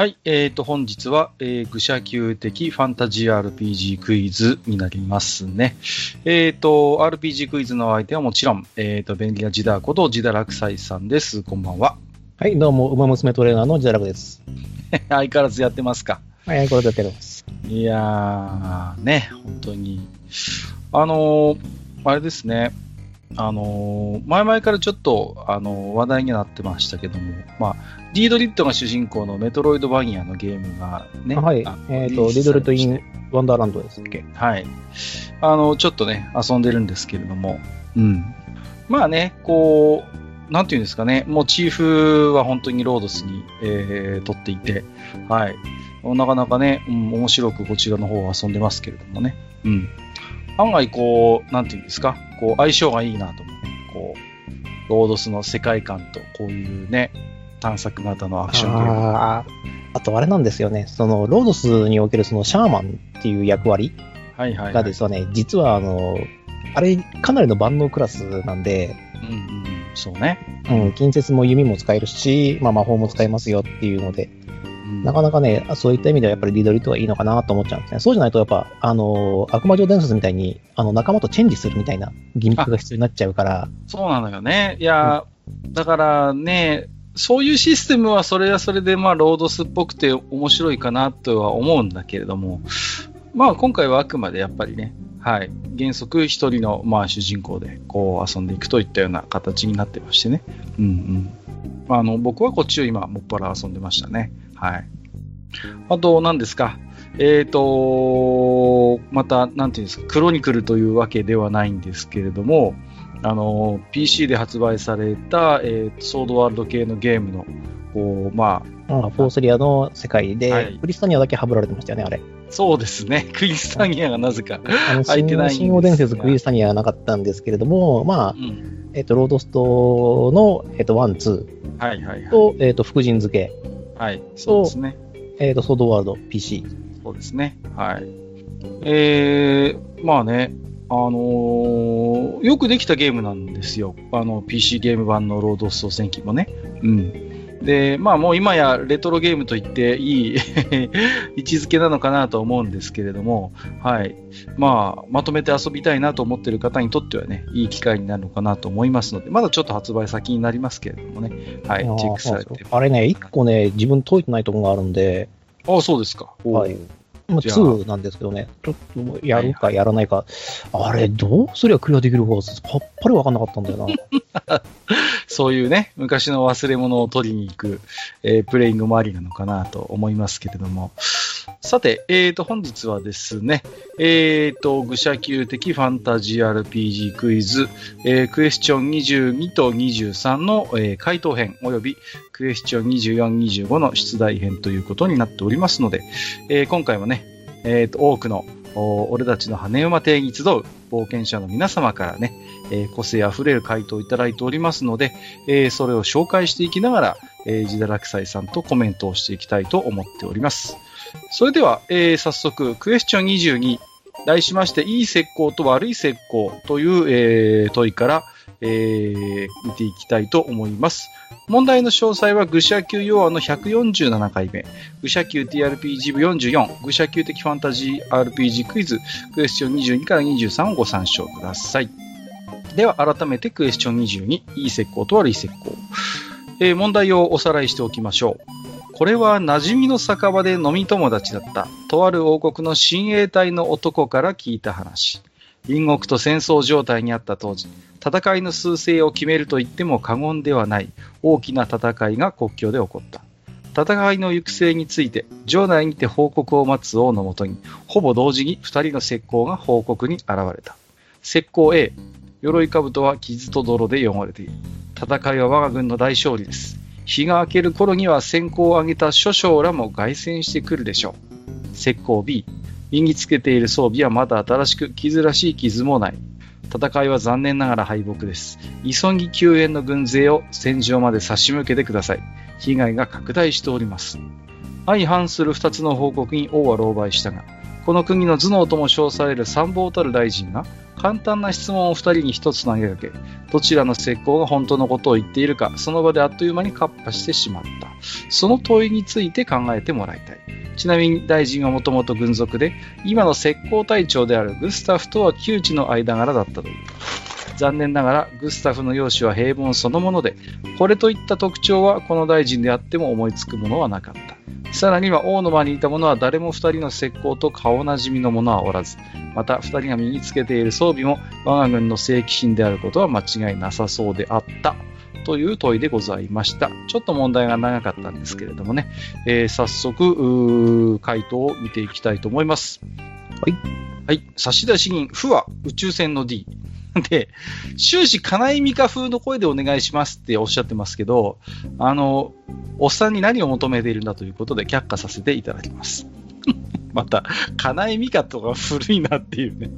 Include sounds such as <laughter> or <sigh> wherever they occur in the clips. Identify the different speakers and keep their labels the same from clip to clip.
Speaker 1: はい、えーと、本日は、えー、愚者級的ファンタジー RPG クイズになりますね。えーと、RPG クイズの相手はもちろん、えーと、便利なジダーことジダラクサイさんです。こんばんは。
Speaker 2: はい、どうも、馬娘トレーナーのジャラクです。<laughs>
Speaker 1: 相変わらずやってますか
Speaker 2: はい、これでやってます。
Speaker 1: いやー、ね、本当に。あのーあれですね。あのー前々からちょっと、あのー話題になってましたけども、まあ、リードリットが主人公のメトロイドバニアのゲームがね、
Speaker 2: はい
Speaker 1: あ、
Speaker 2: えっ、と、リドルト・イン・ワンダーランドですっけ？
Speaker 1: はい。あの、ちょっとね、遊んでるんですけれども、うん。まあね、こう、なんていうんですかね、モチーフは本当にロードスに、えー、取っていて、はい。なかなかね、うん、面白くこちらの方を遊んでますけれどもね、うん。案外こう、なんていうんですか、こう、相性がいいなと思うね。こう、ロードスの世界観と、こういうね、探索型のアクションゲーム。
Speaker 2: あーあとあれなんですよね、その、ロードスにおけるそのシャーマンっていう役割。がですね、実はあの、あれ、かなりの万能クラスなんで、
Speaker 1: うんうん、そうね。
Speaker 2: うん、近接も弓も使えるし、まあ、魔法も使えますよっていうので、
Speaker 1: うん
Speaker 2: なかなかね、そういった意味ではやっぱりリドリットはいいのかなと思っちゃうんですね。そうじゃないとやっぱ、あの、悪魔城伝説みたいに、あの、仲間とチェンジするみたいなギミックが必要になっちゃうから、
Speaker 1: そうなのよね。いや、だからね、そういうシステムはそれはそれで、まあ、ロードスっぽくて面白いかなとは思うんだけれども、まあ、今回はあくまでやっぱりね、はい、原則一人の、まあ、主人公でこう遊んでいくといったような形になってましてね。うんうん。まあ、あの、僕はこっちを今、もっぱら遊んでましたね。はい。あと、何ですか？えーと、また、なんていうんですか、クロニクルというわけではないんですけれども、あの、PC で発売された、えーソードワールド系のゲームの、こう、まあ、
Speaker 2: うんフォースリアの世界で、
Speaker 1: はい
Speaker 2: クリスタニアだけハブられてましたよね、あれ。
Speaker 1: そうですね、<laughs> クリスタニアがなぜか。入ってない
Speaker 2: 新王伝説クリスタニアはなかったんですけれども、まあ
Speaker 1: う、ん。
Speaker 2: えっ、と、ロードストの、えっ、と、ワン、ツ
Speaker 1: はいはいはい。
Speaker 2: ーと、えっ、と、福神漬け、
Speaker 1: はい、そうですね。
Speaker 2: えっ、と、ソードワールド、PC。
Speaker 1: そうですね。はい。えー、まあね、あのーよくできたゲームなんですよ。あの、PC ゲーム版のロードスト戦記もね。うん。で、まあもう今やレトロゲームと言っていい <laughs> 位置づけなのかなと思うんですけれども、はい。まあ、まとめて遊びたいなと思っている方にとってはね、いい機会になるのかなと思いますので、まだちょっと発売先になりますけれどもね、はい、チェックされて
Speaker 2: あれね、一個ね、自分解いてないところがあるんで、
Speaker 1: ああ、そうですか。
Speaker 2: はいまあ、
Speaker 1: じゃあ。
Speaker 2: 2なんですけどね、ちょっとやるかやらないか、あれ、どうすりゃクリアできるか、さっぱりわかんなかったんだよな。<laughs>
Speaker 1: そういうね、昔の忘れ物を取りに行く、えープレイングもありなのかなと思いますけれども。さて、えーと、本日はですね、えーと、愚者級的ファンタジー RPG クイズ、えークエスチョン22と23の、えー回答編、およびクエスチョン24、25の出題編ということになっておりますので、えー今回もね、えーと、多くの、俺たちの羽馬邸に集う冒険者の皆様からね、えー個性あふれる回答をいただいておりますので、えーそれを紹介していきながら、えー、ジダラクサイさんとコメントをしていきたいと思っております。それでは、えー早速、クエスチョン22、題しまして、いい石膏と悪い石膏という、えー問いから、えー見ていきたいと思います。問題の詳細は、愚者級要案の147回目、愚者級 TRPG 部44、愚者級的ファンタジー RPG クイズ、クエスチョン22から23をご参照ください。では、改めてクエスチョン22、いい石膏と悪い石膏。えー問題をおさらいしておきましょう。これは馴染みの酒場で飲み友達だった、とある王国の親衛隊の男から聞いた話。隣国と戦争状態にあった当時、戦いの趨勢を決めると言っても過言ではない大きな戦いが国境で起こった。戦いの行く末について、城内にて報告を待つ王のもとに、ほぼ同時に二人の石膏が報告に現れた。石膏 A、鎧兜は傷と泥で汚れている。戦いは我が軍の大勝利です。日が明ける頃には先行を挙げた諸将らも凱旋してくるでしょう。石膏 B、身につけている装備はまだ新しく傷らしい傷もない。戦いは残念ながら敗北です。急ぎ救援の軍勢を戦場まで差し向けてください。被害が拡大しております。相反する二つの報告に王は狼狽したが、この国の頭脳とも称される参謀たる大臣が、簡単な質問を2人に1つ投げかけ、どちらの石膏が本当のことを言っているか、その場であっという間にカッパしてしまった。その問いについて考えてもらいたい。ちなみに大臣はもともと軍属で、今の石膏隊長であるグスタフとは窮地の間柄だったという。残念ながらグスタフの容姿は平凡そのもので、これといった特徴はこの大臣であっても思いつくものはなかった。さらには王の間にいた者は誰も2人の石膏と顔なじみの者はおらず、また2人が身につけている装備も我が軍の正規品であることは間違いなさそうであったという問いでございました。ちょっと問題が長かったんですけれどもね、えー、早速、回答を見ていきたいと思います。
Speaker 2: はい。
Speaker 1: はい。差出人、負は宇宙船の D。<laughs> で、終始、金井美香風の声でお願いしますっておっしゃってますけど、あの、おっさんに何を求めているんだということで却下させていただきます。<laughs> また、金井美香とか古いなっていうね。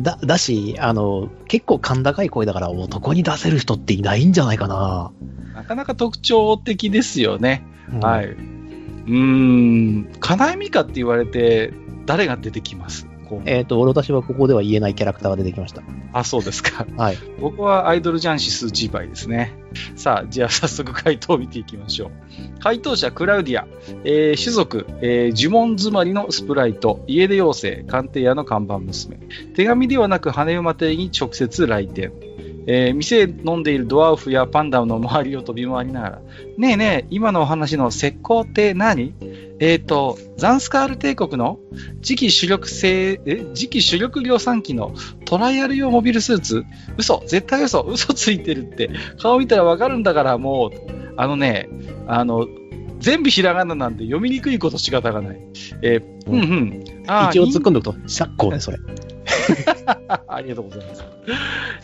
Speaker 2: だ、だし、あの、結構甲高い声だから男に出せる人っていないんじゃないかな。
Speaker 1: なかなか特徴的ですよね。うん、はい。うーん、金井美香って言われて、誰が出てきます？
Speaker 2: えっ、ー、と、私はここでは言えないキャラクターが出てきました。
Speaker 1: あ、そうですか。
Speaker 2: はい。
Speaker 1: 僕はアイドルジャンシス・ジーバイですね。さあ、じゃあ早速回答を見ていきましょう。回答者、クラウディア。えー、種族、えー、呪文詰まりのスプライト。家出妖精、鑑定屋の看板娘。手紙ではなく羽馬邸に直接来店。えー、店で飲んでいるドワーフやパンダの周りを飛び回りながら、ねえねえ、今のお話の石膏って何？えっ、ー、と、ザンスカール帝国の次期主力製、え、次期主力量産機のトライアル用モビルスーツ？嘘絶対嘘嘘ついてるって。顔見たらわかるんだからもう、あのね、あの、全部ひらがななんで読みにくいこと仕方がない。えー、うんうん。
Speaker 2: 一応突っ込んでおくと、釈光ね、それ。<laughs>
Speaker 1: ありがとうございます。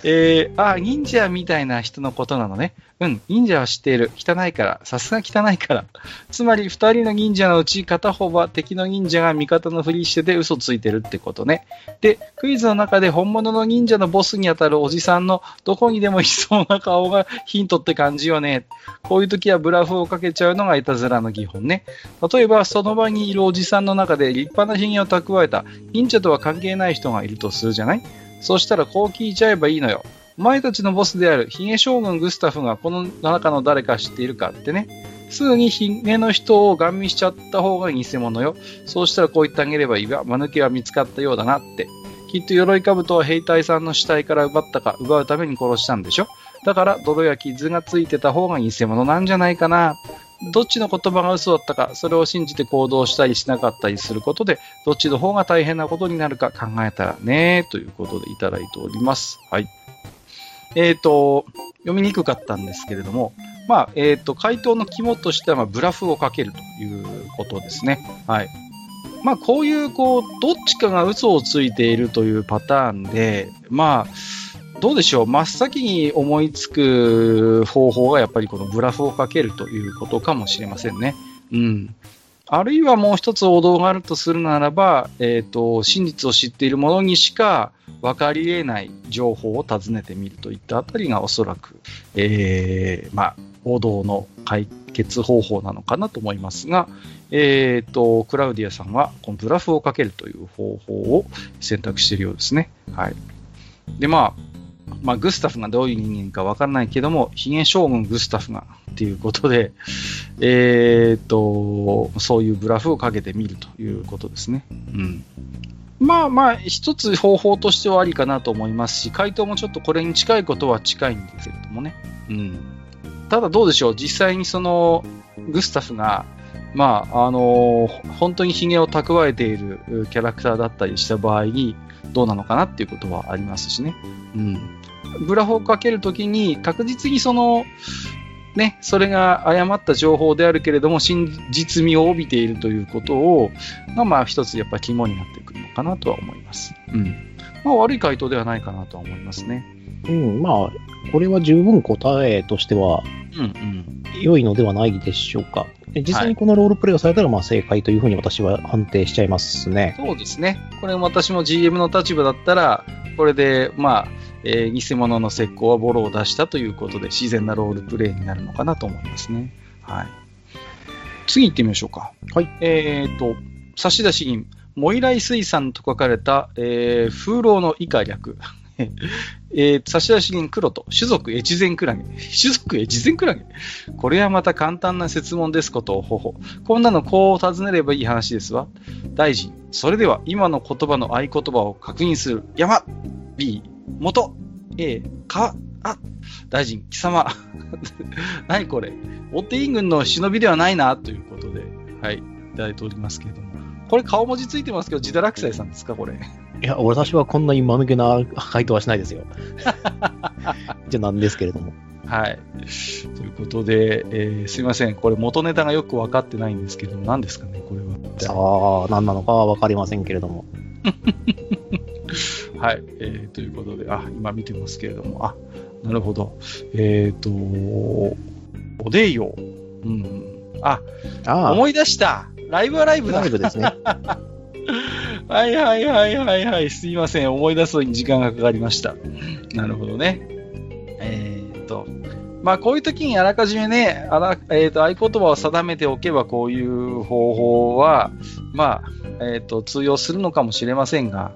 Speaker 1: えー、あ、忍者みたいな人のことなのね。うん、忍者は知っている。汚いから。さすが汚いから。<laughs> つまり、二人の忍者のうち片方は敵の忍者が味方のふりしてて嘘ついてるってことね。で、クイズの中で本物の忍者のボスにあたるおじさんのどこにでもいそうな顔がヒントって感じよね。こういう時はブラフをかけちゃうのがいたずらの技法ね。例えば、その場にいるおじさんの中で立派な髭を蓄えた忍者とは関係ない人がいるとするじゃない？そしたらこう聞いちゃえばいいのよ。お前たちのボスであるヒゲ将軍グスタフがこの中の誰か知っているかってね。すぐにヒゲの人をガン見しちゃった方が偽物よ。そうしたらこう言ってあげればいいわ。間抜けは見つかったようだなって。きっと鎧兜は兵隊さんの死体から奪ったか奪うために殺したんでしょだから泥や傷がついてた方が偽物なんじゃないかな。どっちの言葉が嘘だったか、それを信じて行動したりしなかったりすることで、どっちの方が大変なことになるか考えたらね、ということでいただいております。はい。え、ー、と、読みにくかったんですけれども、まあ、え、ー、と、回答の肝としては、まあ、ブラフをかけるということですね。はい。まあ、こういう、こう、どっちかが嘘をついているというパターンで、まあ、どうでしょう、真っ先に思いつく方法がやっぱりこのブラフをかけるということかもしれませんね。うん。あるいはもう一つ王道があるとするならば、えっ、ー、と、真実を知っている者にしか分かり得ない情報を尋ねてみるといったあたりがおそらく、えー、まあ、王道の解決方法なのかなと思いますが、えっ、ー、と、クラウディアさんは、このブラフをかけるという方法を選択しているようですね。はい。で、まあ、まあ、グスタフがどういう人間かわからないけども、ヒゲ将軍グスタフがっていうことで、えー、っと、そういうブラフをかけてみるということですね。うん。まあまあ、一つ方法としてはありかなと思いますし、回答もちょっとこれに近いことは近いんですけれどもね。うん。ただどうでしょう、実際にその、グスタフが、まあ、あのー、本当にヒゲを蓄えているキャラクターだったりした場合に、どうなのかなっていうことはありますしね。うん。ブラフをかけるときに確実にその、ね、それが誤った情報であるけれども、真実味を帯びているということを、が、まあ、一つやっぱり肝になってくるのかなとは思います。うん。まあ、悪い回答ではないかなとは思いますね。
Speaker 2: うん、まあ、これは十分答えとしては、
Speaker 1: うんうん。
Speaker 2: 良いのではないでしょうか。実際にこのロールプレイをされたら、まあ正解というふうに私は判定しちゃいますね。
Speaker 1: そうですね。これ私も GM の立場だったら、これで、まあ、えー、偽物の石膏はボロを出したということで自然なロールプレイになるのかなと思いますね。はい。次行ってみましょうか。
Speaker 2: はい。
Speaker 1: えっ、ー、と、差出人、モイライ水産と書かれた、えー、風浪の以下略。<laughs> えー、差出人黒と、種族越前クラゲ。<laughs> 種族越前クラゲ？これはまた簡単な説問ですことをほほ。こんなのこう尋ねればいい話ですわ。大臣、それでは今の言葉の合言葉を確認する。山 !B、元 !A、川あ、大臣、貴様。<laughs> 何これオッテイン軍の忍びではないな、ということで、はい、いただいておりますけれども。これ顔文字ついてますけど、ジダラクサイさんですかこれ。
Speaker 2: いや、私はこんなに間抜けな回答はしないですよ。<laughs> じゃなんですけれども。
Speaker 1: はい。ということで、えー、すいません。これ元ネタがよく分かってないんですけど、何ですかね、これ
Speaker 2: は。ああ、何なのかは分かりませんけれども。<laughs>
Speaker 1: はい、えー。ということで、あ、今見てますけれども、あ、なるほど。えっ、ー、と、おでいよ。うん。あ、あ思い出した。ライブはライブ
Speaker 2: だ。ライブですね。<laughs>
Speaker 1: はいはいはいはいはい。すいません。思い出すのに時間がかかりました。なるほどね。えー、っと。まあ、こういう時にあらかじめね、あら、えー、っと、合言葉を定めておけば、こういう方法は、まあ、えー、っと、通用するのかもしれませんが、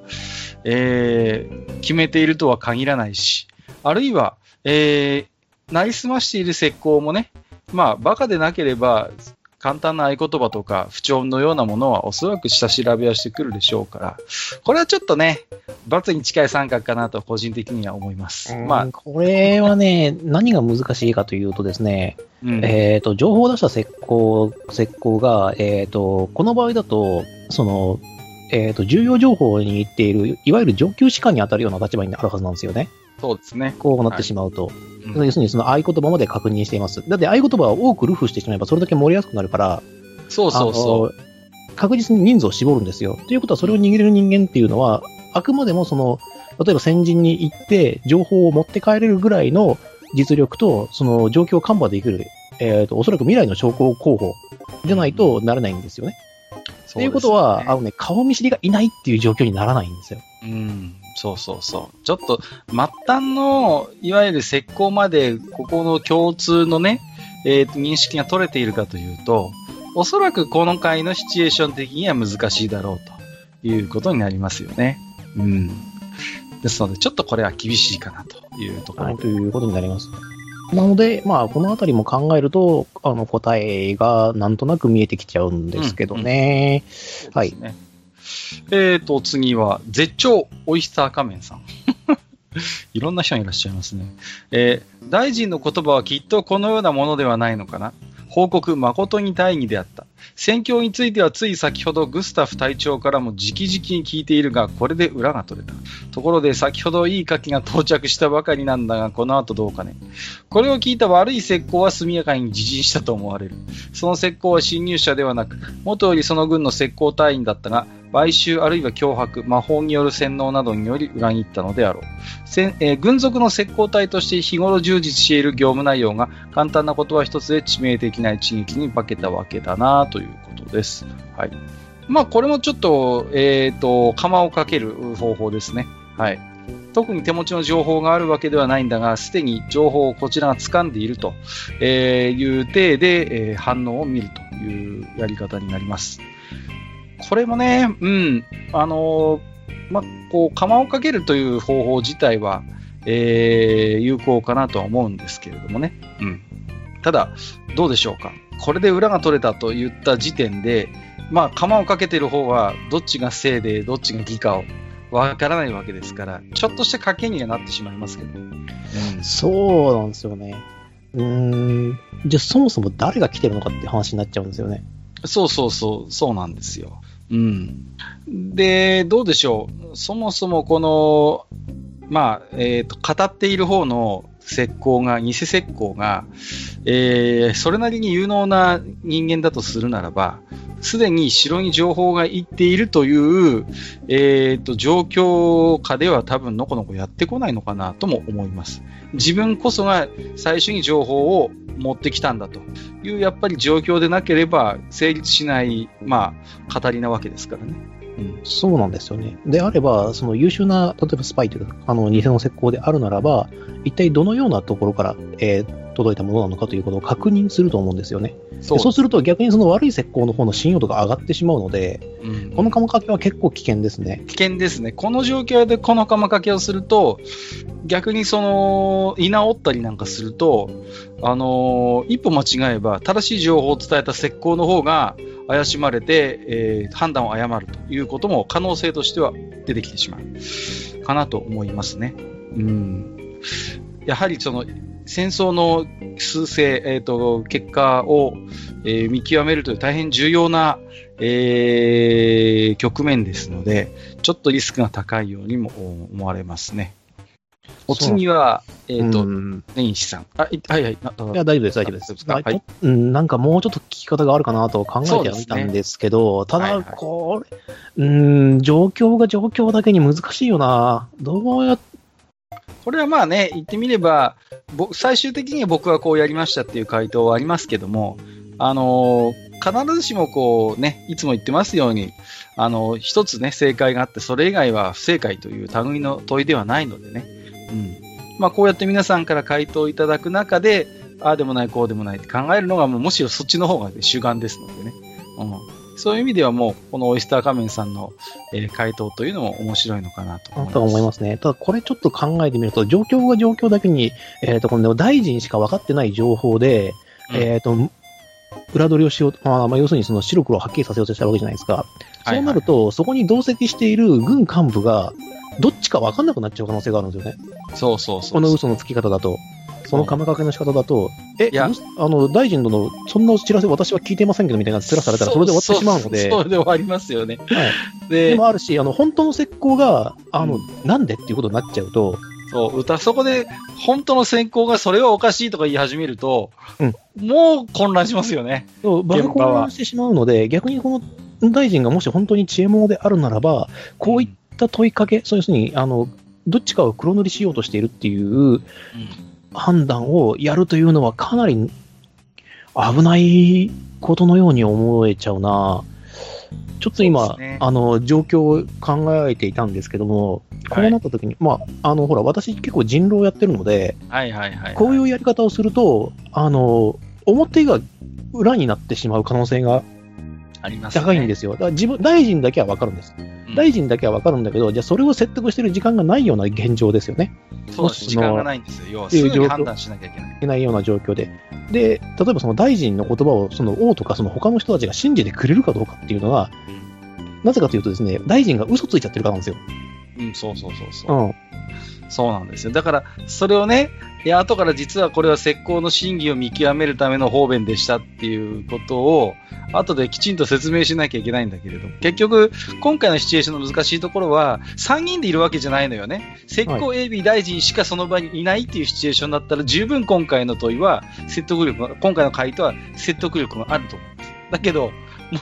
Speaker 1: えー、決めているとは限らないし、あるいは、えー、なりすましている石膏もね、まあ、バカでなければ、簡単な合言葉とか不調のようなものはおそらく下調べはしてくるでしょうから、これはちょっとね、罰に近い三角かなと個人的には思います。
Speaker 2: まあ、これはね、何が難しいかというとですね、うん、えっ、ー、と、情報を出した石膏、石膏が、えっ、ー、と、この場合だと、その、えっ、ー、と、重要情報を握っている、いわゆる上級士官に当たるような立場にあるはずなんですよね。
Speaker 1: そうですね。
Speaker 2: こうなってしまうと。はいうん、要するにその合言葉まで確認しています。だって合言葉を多くルフしてしまえばそれだけ盛りやすくなるから、
Speaker 1: そうそうそう。
Speaker 2: 確実に人数を絞るんですよ。ということはそれを握れる人間っていうのは、あくまでもその、例えば先人に行って情報を持って帰れるぐらいの実力と、その状況をカンバできる、えっ、ー、と、おそらく未来の将校候補じゃないとなれないんですよね。と、ね、いうことは、あのね、顔見知りがいないっていう状況にならないんですよ。
Speaker 1: うん。そうそうそう。ちょっと、末端の、いわゆる石膏まで、ここの共通のね、えっ、ー、と、認識が取れているかというと、おそらくこの回のシチュエーション的には難しいだろうということになりますよね。うん。ですので、ちょっとこれは厳しいかなというところ。はい、
Speaker 2: ということになります。なので、まあ、このあたりも考えると、あの、答えがなんとなく見えてきちゃうんですけどね。うんうん、はい。
Speaker 1: えーと、次は、絶頂オイスター仮面さん。<laughs> いろんな人がいらっしゃいますね。えー、大臣の言葉はきっとこのようなものではないのかな。報告誠に大義であった。戦況についてはつい先ほどグスタフ隊長からも直々に聞いているが、これで裏が取れた。ところで先ほどいい火器が到着したばかりなんだが、この後どうかね。これを聞いた悪い石膏は速やかに自陣したと思われる。その石膏は侵入者ではなく、元よりその軍の石膏隊員だったが、買収あるいは脅迫、魔法による洗脳などにより裏切ったのであろう。えー、軍属の石膏隊として日頃充実している業務内容が簡単なことは一つで致命的な一撃に化けたわけだなということです。はい。まあ、これもちょっと、えっ、ー、と、釜をかける方法ですね。はい。特に手持ちの情報があるわけではないんだが、すでに情報をこちらが掴んでいるという体で、え、反応を見るというやり方になります。これもね、うん、あのー、まこう、釜をかけるという方法自体は、えー、有効かなとは思うんですけれどもね。うん。ただ、どうでしょうか。これで裏が取れたと言った時点で、まあ、釜をかけてる方は、どっちが正で、どっちが義かをわからないわけですから、ちょっとした賭けにはなってしまいますけど。う
Speaker 2: ん、そうなんですよね。うん。じゃあ、そもそも誰が来てるのかって話になっちゃうんですよね。
Speaker 1: そうそうそう、そうなんですよ。うん。で、どうでしょう。そもそもこの、まあ、えっ、ー、と、語っている方の石膏が、偽石膏が、えー、それなりに有能な人間だとするならば、すでに城に情報が行っているという、えーと、状況下では多分のこのこやってこないのかなとも思います。自分こそが最初に情報を持ってきたんだというやっぱり状況でなければ成立しない、まあ、語りなわけですからね。
Speaker 2: うん、そうなんですよね。であれば、その優秀な、例えばスパイというか、あの、偽の石膏であるならば、一体どのようなところから、えー、届いたものなのかということを確認すると思うんですよね。
Speaker 1: そ
Speaker 2: そうすると逆にその悪い石膏の方の信用度が上がってしまうので、
Speaker 1: うん
Speaker 2: この釜掛けは結構危険ですね。
Speaker 1: 危険ですね。この状況でこの釜掛けをすると、逆にその、居直ったりなんかすると、あのー一歩間違えば、正しい情報を伝えた石膏の方が怪しまれて、えー判断を誤るということも可能性としては出てきてしまう。かなと思いますね。うん。やはりその、戦争の数勢、えっ、と、結果を、えー見極めるという大変重要な、えー局面ですので、ちょっとリスクが高いようにも思われますね。お次は、えっ、と、
Speaker 2: うん
Speaker 1: 根岸さん。あ、いはいはい。
Speaker 2: いや、大丈夫です、大丈夫です。
Speaker 1: はい
Speaker 2: うん、なんかもうちょっと聞き方があるかなと考えてはみたんですけど、ただ、
Speaker 1: はいはい
Speaker 2: これ、うん、状況が状況だけに難しいよな。どうやっ
Speaker 1: これはまあね、言ってみれば、最終的には僕はこうやりましたっていう回答はありますけども、あのー必ずしもこうね、いつも言ってますように、あのー一つね、正解があって、それ以外は不正解という類の問いではないのでね。うん。まあこうやって皆さんから回答いただく中で、ああでもない、こうでもないって考えるのがもうむしろそっちの方が、ね、主眼ですのでね。うん。そういう意味ではもう、このオイスター仮面さんの、えー回答というのも面白いのかなと思います。
Speaker 2: と思いますね。ただ、これちょっと考えてみると、状況が状況だけに、えっ、と、この大臣しか分かってない情報で、
Speaker 1: うん
Speaker 2: えっ、と、裏取りをしようと、まあ、まあ、要するにその白黒をはっきりさせようとしたわけじゃないですか。そうなると、そこに同席している軍幹部が、どっちか分かんなくなっちゃう可能性があるんですよね。
Speaker 1: そうそうそう。
Speaker 2: この嘘のつき方だと。その釜掛けの仕方だと、え、
Speaker 1: いや。
Speaker 2: うあの、大臣殿の、そんな知らせ私は聞いてませんけどみたいな面されたら、それで終わってしまうので、
Speaker 1: そそそれで終わりますよね。
Speaker 2: はい、
Speaker 1: で、
Speaker 2: でもあるし、あの、本当の石膏が、あの、
Speaker 1: うん。
Speaker 2: なんでっていうことになっちゃうと、
Speaker 1: そう、歌、そこで、本当の選考がそれはおかしいとか言い始めると、
Speaker 2: うん。
Speaker 1: もう混乱しますよね。
Speaker 2: そう場が混乱してしまうので、逆にこの大臣がもし本当に知恵者であるならば、こういった問いかけ、そう要するに、あの、どっちかを黒塗りしようとしているっていう判断をやるというのはかなり危ないことのように思えちゃうな。ちょっと今、
Speaker 1: ね
Speaker 2: あの、状況を考えていたんですけども、こうなった時に、まあ、あの、ほら、私結構人狼をやってるので、
Speaker 1: はいはいはい、はい。
Speaker 2: こういうやり方をすると、あの、表が裏になってしまう可能性が
Speaker 1: ありますね。
Speaker 2: 高いんですよ。だから自分、大臣だけはわかるんです。
Speaker 1: うん
Speaker 2: 大臣だけはわかるんだけど、じゃあそれを説得してる時間がないような現状ですよね。
Speaker 1: そう。時間がないんですよ。要は、すぐに判断しなきゃいけない。
Speaker 2: いけないような状況で。で、例えばその大臣の言葉をその王とかその他の人たちが信じてくれるかどうかっていうのは、なぜかというとですね、大臣が嘘ついちゃってるからなんですよ。
Speaker 1: うん、そうそうそうそうう。
Speaker 2: ん。
Speaker 1: そうなんですよ。だから、それをね、いや、後から実はこれは石膏の真偽を見極めるための方便でしたっていうことを、後できちんと説明しなきゃいけないんだけれども、結局、今回のシチュエーションの難しいところは、3人でいるわけじゃないのよね。石膏 AB 大臣しかその場にいないっていうシチュエーションだったら、十分今回の問いは説得力が、今回の回答は説得力があると思います。だけど、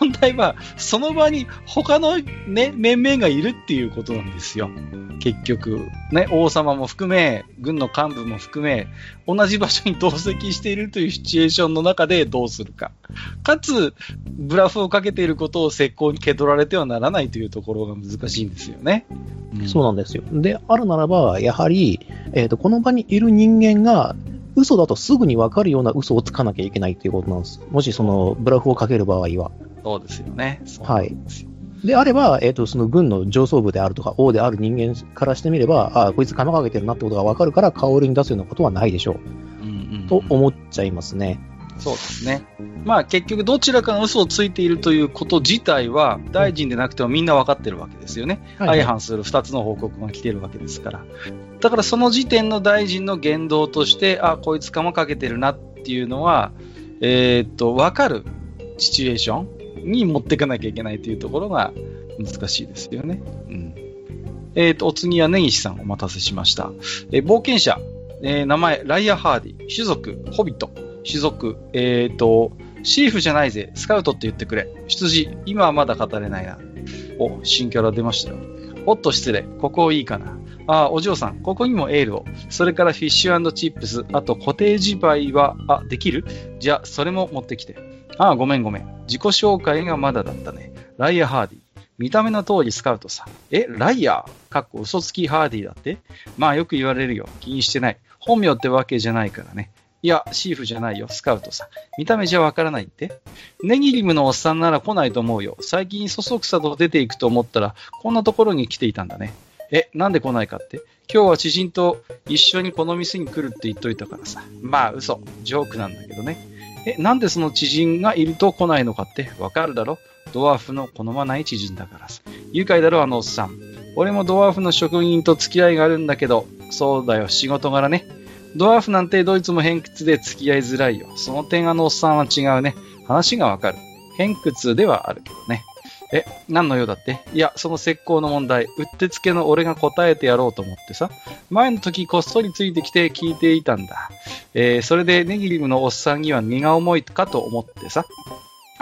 Speaker 1: 問題は、その場に他のね、面々がいるっていうことなんですよ。結局、ね、王様も含め、軍の幹部も含め、同じ場所に同席しているというシチュエーションの中でどうするか。かつ、ブラフをかけていることを石膏に蹴取られてはならないというところが難しいんですよね。うん
Speaker 2: そうなんですよ。で、あるならば、やはり、えっ、と、この場にいる人間が、嘘だとすぐに分かるような嘘をつかなきゃいけないということなんです。もしそのブラフをかける場合は。
Speaker 1: そうですよね。そうなんで
Speaker 2: あれば、えっ、と、その軍の上層部であるとか、王である人間からしてみれば、ああ、こいつ釜かけてるなってことが分かるから、顔に出すようなことはないでしょ
Speaker 1: うんうんうん
Speaker 2: う。と思っちゃいますね。
Speaker 1: そうですね。まあ結局どちらかの嘘をついているということ自体は大臣でなくてもみんな分かってるわけですよね。相反する2つの報告が来てるわけですから。だからその時点の大臣の言動として、あ、こいつ釜かけてるなっていうのは、えーっと、分かるシチュエーションに持っていかなきゃいけないというところが難しいですよね。うん。えーっと、お次は根岸さんお待たせしました。えー冒険者、えー名前、ライア・ハーディ、種族、ホビット、種族、えーっと、シーフじゃないぜ、スカウトって言ってくれ。羊、今はまだ語れないな。お、新キャラ出ましたよ。おっと失礼、ここいいかな。あ、お嬢さん、ここにもエールを。それからフィッシュチップス、あとコテージパイは、あ、できる？じゃあ、それも持ってきて。ああ、ごめんごめん。自己紹介がまだだったね。ライア・ハーディ。見た目の通りスカウトさ。え、ライアー？かっこ嘘つきハーディだって？まあよく言われるよ。気にしてない。本名ってわけじゃないからね。いや、シーフじゃないよ、スカウトさ。見た目じゃわからないって？ネギリムのおっさんなら来ないと思うよ。最近そそくさと出ていくと思ったら、こんなところに来ていたんだね。え、なんで来ないかって？今日は知人と一緒にこの店に来るって言っといたからさ。まあ嘘。ジョークなんだけどね。え、なんでその知人がいると来ないのかって？わかるだろ？ドワーフの好まない知人だからさ。愉快だろ、あのおっさん。俺もドワーフの職人と付き合いがあるんだけど、そうだよ、仕事柄ね。ドワーフなんてドイツも偏屈で付き合いづらいよ。その点あのおっさんは違うね。話がわかる。偏屈ではあるけどね。え、何の用だって？いや、その石膏の問題、うってつけの俺が答えてやろうと思ってさ。前の時こっそりついてきて聞いていたんだ。えー、それでネギリムのおっさんには荷が重いかと思ってさ。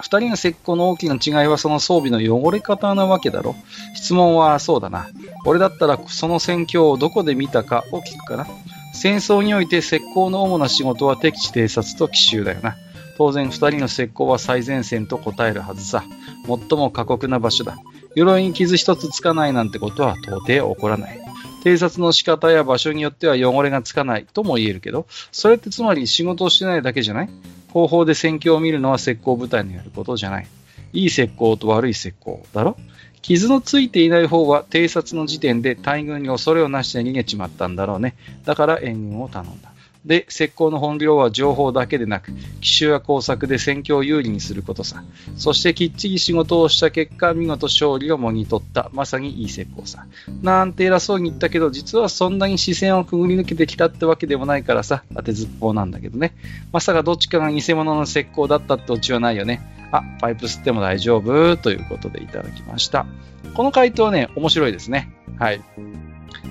Speaker 1: 二人の石膏の大きな違いはその装備の汚れ方なわけだろ。質問はそうだな。俺だったらその戦況をどこで見たかを聞くかな。戦争において石膏の主な仕事は敵地偵察と奇襲だよな。当然二人の石膏は最前線と答えるはずさ。最も過酷な場所だ。鎧に傷一つつかないなんてことは到底起こらない。偵察の仕方や場所によっては汚れがつかないとも言えるけど、それってつまり仕事をしてないだけじゃない？後方で戦況を見るのは石膏部隊のやることじゃない。いい石膏と悪い石膏だろ？傷のついていない方は偵察の時点で大軍に恐れをなして逃げちまったんだろうね。だから援軍を頼んだ。で、石膏の本領は情報だけでなく、奇襲や工作で戦況を有利にすることさ。そしてきっちり仕事をした結果、見事勝利をもぎ取った、まさにいい石膏さ。なんて偉そうに言ったけど、実はそんなに視線をくぐり抜けてきたってわけでもないからさ、当てずっぽうなんだけどね。まさかどっちかが偽物の石膏だったってオチはないよね。あ、パイプ吸っても大丈夫？ということでいただきました。この回答ね、面白いですね。はい。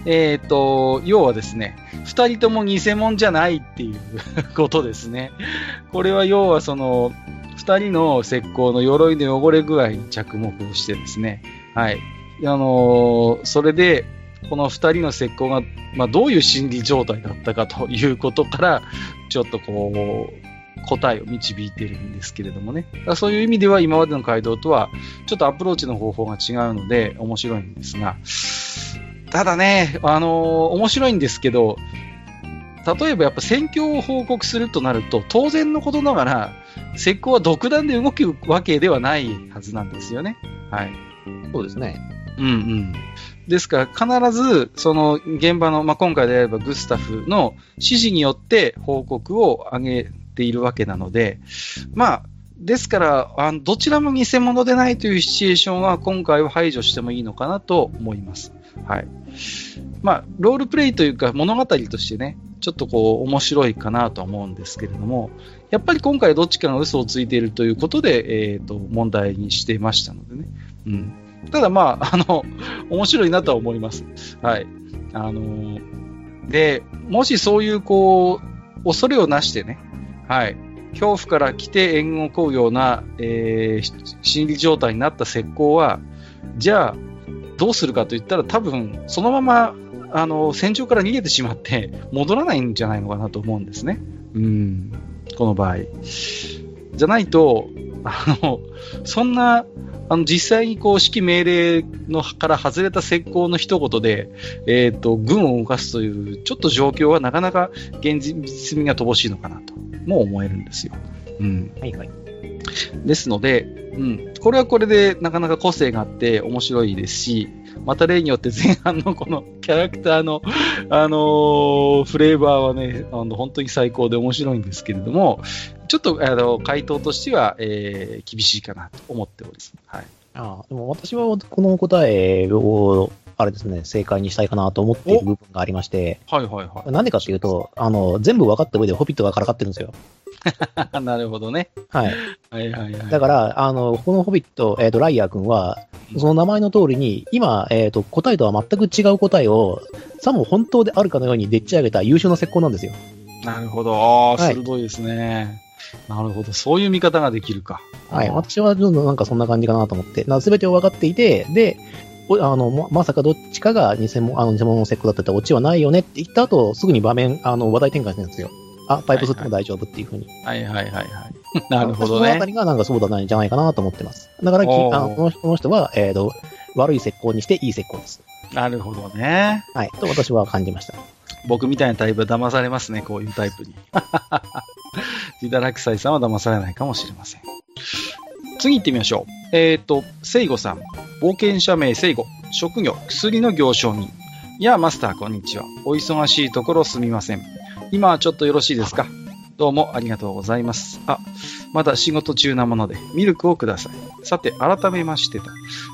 Speaker 1: えっ、ー、と、要はですね、二人とも偽物じゃないっていう <laughs> ことですね。これは要はその、二人の石膏の鎧の汚れ具合に着目をしてですね、はい。あのー、それで、この二人の石膏が、まあ、どういう心理状態だったかということから、ちょっとこう、答えを導いてるんですけれどもね。そういう意味では今までの街道とはちょっとアプローチの方法が違うので面白いんですが、ただね、あのー、面白いんですけど、例えばやっぱ戦況を報告するとなると、当然のことながら、石膏は独断で動くわけではないはずなんですよね。はい。
Speaker 2: そうですね。
Speaker 1: うんうん。ですから、必ず、その現場の、まあ、今回であればグスタフの指示によって報告を上げているわけなので、まあ、ですから、あのどちらも偽物でないというシチュエーションは今回は排除してもいいのかなと思います。はい。まあ、ロールプレイというか物語としてね、ちょっとこう面白いかなと思うんですけれども、やっぱり今回どっちかが嘘をついているということで、えっ、ー、と、問題にしていましたのでね。うん。ただまあ、あの、面白いなとは思います。はい。あので、もしそういうこう、恐れをなしてね、はい。恐怖から来て援軍を請うような、えー、心理状態になった石膏は、じゃあ、どうするかといったら多分、そのまま、あの、戦場から逃げてしまって戻らないんじゃないのかなと思うんですね。うん。この場合。じゃないと、あの、そんな、あの、実際にこう、指揮命令のから外れた石膏の一言で、えっ、ー、と、軍を動かすという、ちょっと状況はなかなか現実味が乏しいのかなと、も思えるんですよ。うん。はいはい。ですので、うん、これはこれでなかなか個性があって面白いですし、また例によって前半のこのキャラクターの、<laughs> あのー、フレーバーはね、あの本当に最高で面白いんですけれども、ちょっとあの回答としては、えー、厳しいかなと思っております。はい、
Speaker 2: あでも私はこの答えをあれですね、正解にしたいかなと思っている部分がありまして、
Speaker 1: はいはいはい。
Speaker 2: なんでかっていうと、あの、全部分かった上でホビットがからかってるんですよ。<laughs>
Speaker 1: なるほどね。
Speaker 2: はい。
Speaker 1: はいはいはい。
Speaker 2: だから、あの、このホビット、えっ、ー、と、ライアー君は、その名前の通りに、今、えっ、ー、と、答えとは全く違う答えを、さも本当であるかのようにでっち上げた優秀な石膏なんですよ。
Speaker 1: なるほど。ああ、鋭いですね。なるほど。そういう見方ができるか。
Speaker 2: はい。私は、なんかそんな感じかなと思って。すべてを分かっていて、で、あの、ままさかどっちかが偽物、あの、偽物の石膏だったらオチはないよねって言った後、すぐに場面、あの、話題転換してるんですよ。あ、パイプ吸っても大丈夫っていうふうに。
Speaker 1: はいはいはいはい。<laughs> なるほどね。そ
Speaker 2: のあたりがなんかそうだないんじゃないかなと思ってます。だからき、あのこの人は、えっ、ー、と、悪い石膏にしていい石膏です。
Speaker 1: なるほどね。
Speaker 2: はい。と私は感じました。
Speaker 1: 僕みたいなタイプは騙されますね、こういうタイプに。ジダラクサイさんは騙されないかもしれません。次行ってみましょう。えっ、ー、と、セイゴさん。冒険者名セイゴ。職業、薬の行商人。やあ、マスター、こんにちは。お忙しいところすみません。今はちょっとよろしいですか？どうもありがとうございます。あ、まだ仕事中なもので、ミルクをください。さて、改めましてと。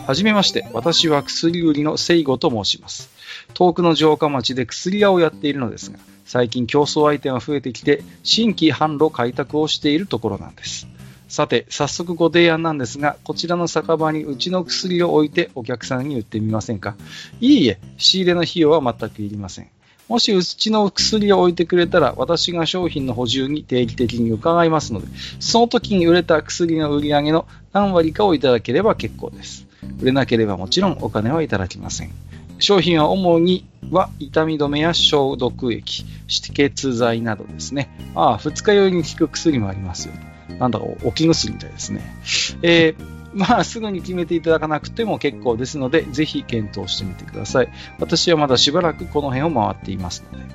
Speaker 1: はじめまして、私は薬売りのセイゴと申します。遠くの城下町で薬屋をやっているのですが、最近競争相手が増えてきて、新規販路開拓をしているところなんです。さて、早速ご提案なんですが、こちらの酒場にうちの薬を置いてお客さんに売ってみませんか？いいえ、仕入れの費用は全くいりません。もしうちの薬を置いてくれたら、私が商品の補充に定期的に伺いますので、その時に売れた薬の売り上げの何割かをいただければ結構です。売れなければもちろんお金はいただきません。商品は主には痛み止めや消毒液、止血剤などですね。ああ、二日酔いに効く薬もありますよ。なんだか置き薬みたいですね。えー <laughs> まあ、すぐに決めていただかなくても結構ですので、ぜひ検討してみてください。私はまだしばらくこの辺を回っていますので。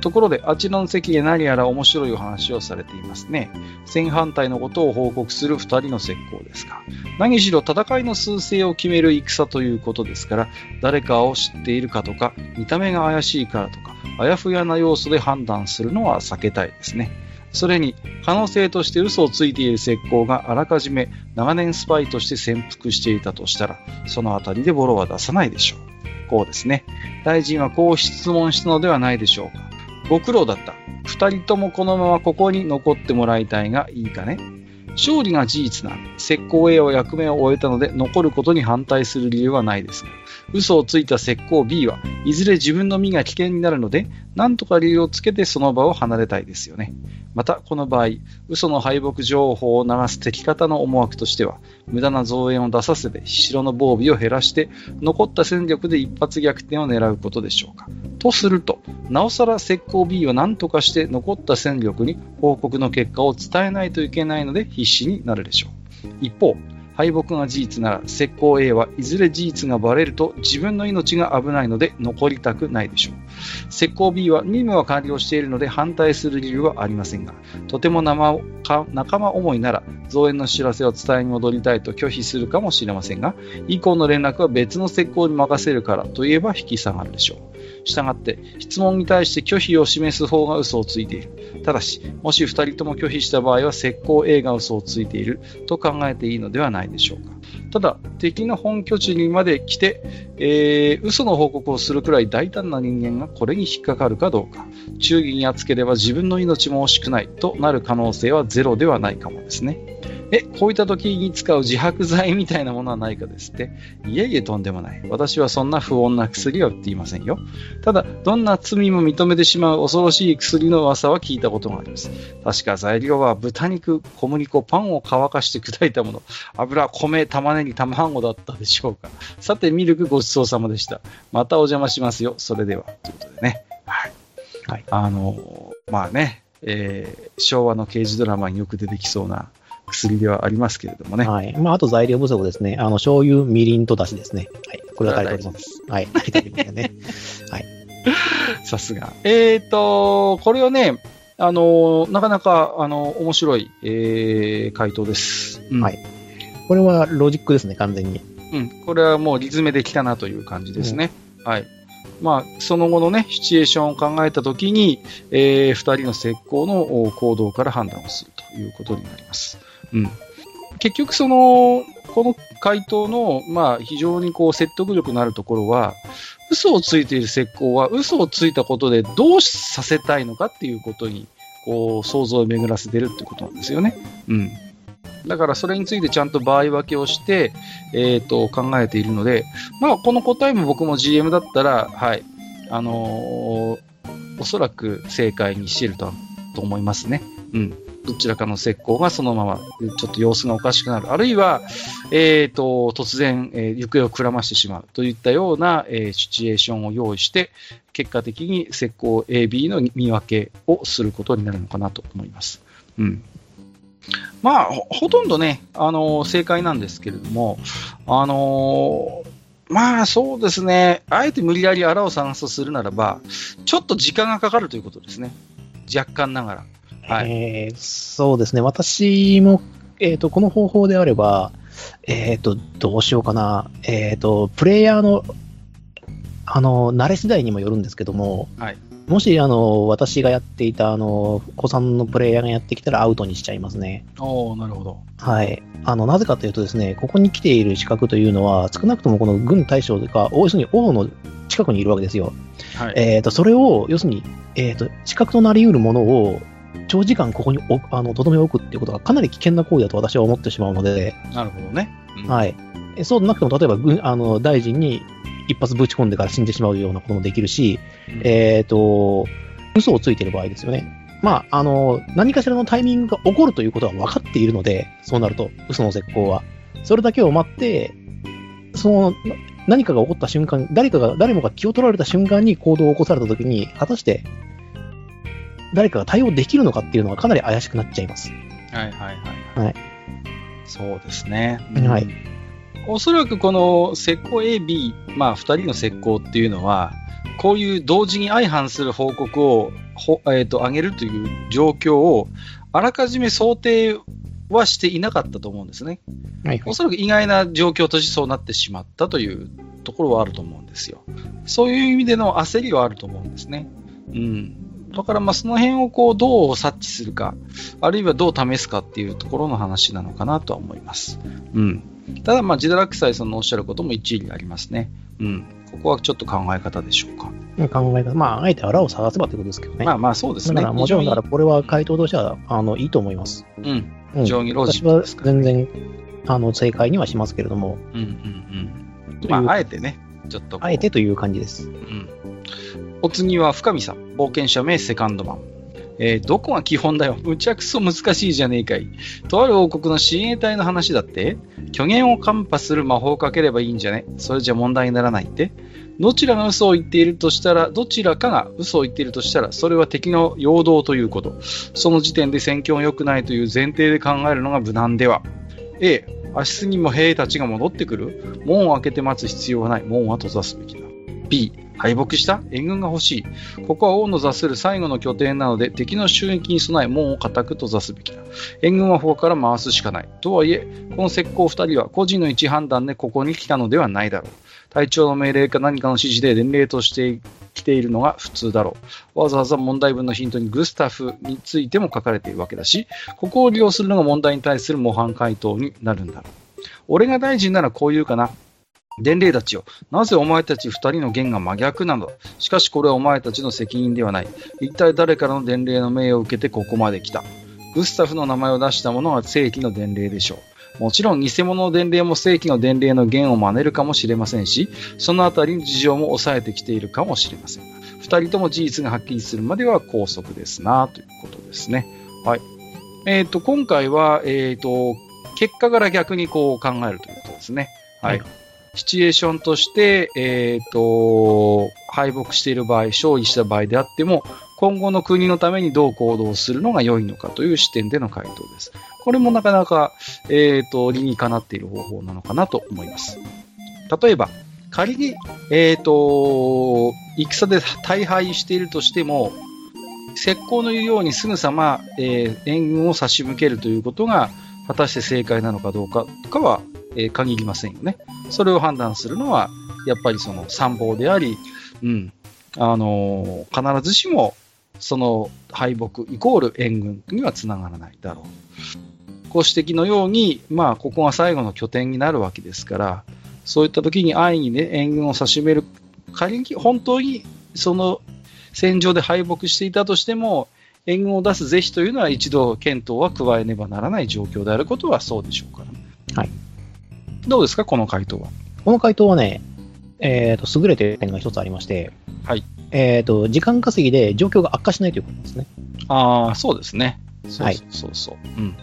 Speaker 1: ところで、あちらの席で何やら面白いお話をされていますね。正反対のことを報告する2人の石膏ですが、何しろ戦いの数勢を決める戦ということですから、誰かを知っているかとか、見た目が怪しいからとか、あやふやな要素で判断するのは避けたいですね。それに、可能性として嘘をついている石膏があらかじめ長年スパイとして潜伏していたとしたら、そのあたりでボロは出さないでしょう。こうですね。大臣はこう質問したのではないでしょうか。ご苦労だった。二人ともこのままここに残ってもらいたいがいいかね。勝利が事実な石膏 A は役目を終えたので残ることに反対する理由はないですが、嘘をついた石膏 B はいずれ自分の身が危険になるので、なんとか理由をつけてその場を離れたいですよね。また、この場合、嘘の敗北情報を流す敵方の思惑としては、無駄な増援を出させて、城の防備を減らして、残った戦力で一発逆転を狙うことでしょうか。とすると、なおさら石膏 B を何とかして残った戦力に報告の結果を伝えないといけないので必死になるでしょう。一方、敗北が事実なら石膏 A はいずれ事実がバレると自分の命が危ないので残りたくないでしょう。石膏 B は任務は完了しているので反対する理由はありませんが、とても仲間思いなら増援の知らせを伝えに戻りたいと拒否するかもしれませんが、以降の連絡は別の石膏に任せるからといえば引き下がるでしょう。したがって、質問に対して拒否を示す方が嘘をついている。ただし、もし2人とも拒否した場合は、石膏 A が嘘をついていると考えていいのではないでしょうか。ただ、敵の本拠地にまで来て、えー、嘘の報告をするくらい大胆な人間がこれに引っかかるかどうか、忠義に厚ければ自分の命も惜しくないとなる可能性はゼロではないかもですね。え、こういった時に使う自白剤みたいなものはないかですって。いえいえとんでもない。私はそんな不穏な薬は売っていませんよ。ただ、どんな罪も認めてしまう恐ろしい薬の噂は聞いたことがあります。確か材料は豚肉、小麦粉、パンを乾かして砕いたもの。油、米、玉ねぎ、卵だったでしょうか。さて、ミルクごちそうさまでした。またお邪魔しますよ。それでは。ということでね。はい。はい、あの、まあね、えー、昭和の刑事ドラマによく出てきそうな、薬ではありますけれどもね。
Speaker 2: はい。まあ、あと材料不足ですね。あの、醤油、みりんとだしですね。はい。これは書いております。はい。書いてありますね。<laughs> はい。
Speaker 1: さすが。えっ、ー、と、これはね、あの、なかなか、あの、面白い、えー、回答です。
Speaker 2: うん、はい。これはロジックですね、完全に。
Speaker 1: うん。これはもうリズムできたなという感じですね。うん、はい。まあ、その後のね、シチュエーションを考えたときに、えー、二人の石膏の行動から判断をするということになります。うん。結局その、この回答の、まあ、非常にこう説得力のあるところは、嘘をついている石膏は嘘をついたことでどうさせたいのかっていうことに、こう、想像を巡らせてるってことなんですよね。うん。だからそれについてちゃんと場合分けをして、えっ、ー、と、考えているので、まあ、この答えも僕も GM だったら、はい、あのー、おそらく正解にしているとと思いますね。うん。どちらかの石膏がそのまま、ちょっと様子がおかしくなる。あるいは、えっ、ー、と、突然、えー、行方をくらましてしまうといったような、えー、シチュエーションを用意して、結果的に石膏 AB の見分けをすることになるのかなと思います。うん。まあ、ほとんどね、あの正解なんですけれども、あのまあそうですね。あえて無理やりあらを探すとするならば、ちょっと時間がかかるということですね。若干ながら。はい。
Speaker 2: えーそうですね。私も、えっ、と、この方法であれば、えっ、と、どうしようかな。えっ、と、プレイヤーの、あの、慣れ次第にもよるんですけども、
Speaker 1: はい
Speaker 2: もし、あの、私がやっていた、あの、子さんのプレイヤーがやってきたらアウトにしちゃいますね。
Speaker 1: おおなるほど。
Speaker 2: はい。あの、なぜかというとですね、ここに来ている資格というのは、少なくともこの軍大将が、要するに王の近くにいるわけですよ。
Speaker 1: はい。
Speaker 2: えっ、と、それを、要するに、えっ、と、資格となり得るものを、長時間ここにおあの、とどめ置くっていうことがかなり危険な行為だと私は思ってしまうので、
Speaker 1: なるほどね。うん
Speaker 2: はい。えそうでなくても、例えば、軍、あの、大臣に一発ぶち込んでから死んでしまうようなこともできるし、
Speaker 1: うん
Speaker 2: えっ、と、嘘をついている場合ですよね。まあ、あの、何かしらのタイミングが起こるということは分かっているので、そうなると、嘘の絶好は。それだけを待って、その、な何かが起こった瞬間、誰かが、誰もが気を取られた瞬間に行動を起こされたときに、果たして、誰かが対応できるのかっていうのがかなり怪しくなっちゃいます。
Speaker 1: はいはいはい。
Speaker 2: はい。
Speaker 1: そうですね。
Speaker 2: はい
Speaker 1: うん。おそらくこの石膏 A、B、まあ、二人の石膏っていうのは、こういう同時に相反する報告を、ほえっ、と、上げるという状況を、あらかじめ想定はしていなかったと思うんですね。
Speaker 2: はい、はい
Speaker 1: お。そらく意外な状況としてそうなってしまったというところはあると思うんですよ。そういう意味での焦りはあると思うんですね。うん。だからまあその辺をこうどう察知するか、あるいはどう試すかっていうところの話なのかなとは思います。うん。ただまあジダラクサイさんのおっしゃることも一理ありますね。うん。ここはちょっと考え方でしょうか。
Speaker 2: 考え方。まあ、あえてあらを探せばってことですけどね。
Speaker 1: まあまあそうですね。
Speaker 2: だから、もちろん、だから、
Speaker 1: 非
Speaker 2: これは回答としては、あの、いいと思います。
Speaker 1: うん。
Speaker 2: うん。
Speaker 1: 非常にロジ
Speaker 2: 私は
Speaker 1: ックですから、
Speaker 2: 全然、あの、正解にはしますけれども、
Speaker 1: うんうんうん。まああえてね、ちょっと
Speaker 2: あえてという感じです。
Speaker 1: うんお次は深見さん。冒険者名セカンドマン。えーどこが基本だよ。むちゃくそ難しいじゃねえかい。とある王国の親衛隊の話だって虚言をカンパする魔法をかければいいんじゃねそれじゃ問題にならないってどちらが嘘を言っているとしたら、どちらかが嘘を言っているとしたら、それは敵の陽動ということ。その時点で戦況が良くないという前提で考えるのが無難では。A、足すにも兵たちが戻ってくる門を開けて待つ必要はない。門は閉ざすべきだ。B、敗北した？援軍が欲しい。ここは王の座する最後の拠点なので、敵の襲撃に備え門を固く閉ざすべきだ。援軍は他から回すしかない。とはいえ、この石膏二人は個人の一判断でここに来たのではないだろう。隊長の命令か何かの指示で伝令として来ているのが普通だろう。わざわざ問題文のヒントにグスタフについても書かれているわけだし、ここを利用するのが問題に対する模範回答になるんだろう。俺が大臣ならこう言うかな。伝令たちよ。なぜお前たち二人の言が真逆なのだ？しかしこれはお前たちの責任ではない。一体誰からの伝令の命を受けてここまで来た？グスタフの名前を出した者は正規の伝令でしょう。もちろん偽物の伝令も正規の伝令の言を真似るかもしれませんし、そのあたりの事情も抑えてきているかもしれません。二人とも事実がはっきりするまでは拘束ですな、ということですね。はい。えっ、と、今回は、えっ、と、結果から逆にこう考えるということですね。はい。
Speaker 2: はい
Speaker 1: シチュエーションとして、えっ、と、敗北している場合、勝利した場合であっても、今後の国のためにどう行動するのが良いのかという視点での回答です。これもなかなか、えっ、と、理にかなっている方法なのかなと思います。例えば、仮に、えっ、と、戦で大敗しているとしても、石膏の言うようにすぐさま、えー援軍を差し向けるということが、果たして正解なのかどうかかは、えー限りませんよね。それを判断するのは、やっぱりその参謀であり、うん、あのー必ずしも、その敗北イコール援軍にはつながらないだろう。ご指摘のように、まあ、ここが最後の拠点になるわけですから、そういった時に安易にね、援軍を差しめる、仮に本当にその戦場で敗北していたとしても、援軍を出す是非というのは一度検討は加えねばならない状況であることはそうでしょうから。
Speaker 2: はい。
Speaker 1: どうですか、この回答は？
Speaker 2: この回答はね、えっ、と、優れている点が一つありまして、
Speaker 1: はい。
Speaker 2: えっ、と、時間稼ぎで状況が悪化しないということですね。
Speaker 1: ああ、そうですね。そう
Speaker 2: はい
Speaker 1: そうそうそう。うん。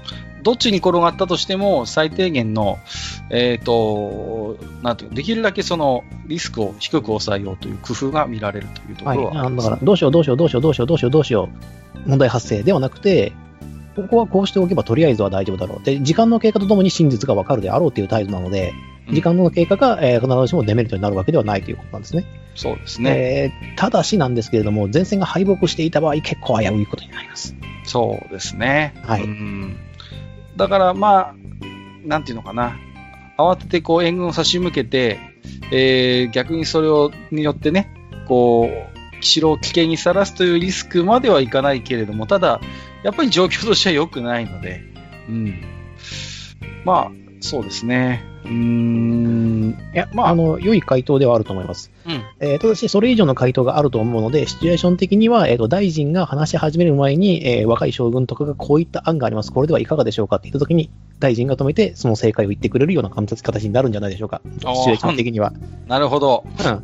Speaker 1: どっちに転がったとしても、最低限の、えっ、と、なんていうかできるだけそのリスクを低く抑えようという工夫が見られるというとこ
Speaker 2: はい。
Speaker 1: ろはありますね、
Speaker 2: あだから、どうしよう、どうしよう、どうしよう、どうしよう、どうしよう、どうしよう、問題発生ではなくて、ここはこうしておけばとりあえずは大丈夫だろう。で、時間の経過とともに真実がわかるであろうという態度なので、時間の経過が、えー必ずしもデメリットになるわけではないということなんですね。
Speaker 1: そうですね。
Speaker 2: えーただしなんですけれども、前線が敗北していた場合、結構危ういことになります。
Speaker 1: そうですね。
Speaker 2: はい
Speaker 1: うんだからまあ、なんていうのかな。慌ててこう援軍を差し向けて、えー逆にそれをによってね、こう、城を危険にさらすというリスクまではいかないけれども、ただ、やっぱり状況としては良くないので、うん。まあ、そうですね。うーん。
Speaker 2: いや、
Speaker 1: まあ
Speaker 2: あの、良い回答ではあると思います。
Speaker 1: うん。
Speaker 2: えーただし、それ以上の回答があると思うので、シチュエーション的には、えーと、大臣が話し始める前に、えー若い将軍とかがこういった案があります。これではいかがでしょうかって言ったときに、大臣が止めて、その正解を言ってくれるような形になるんじゃないでしょうか。シチュエーション的には。
Speaker 1: なるほど。
Speaker 2: うん。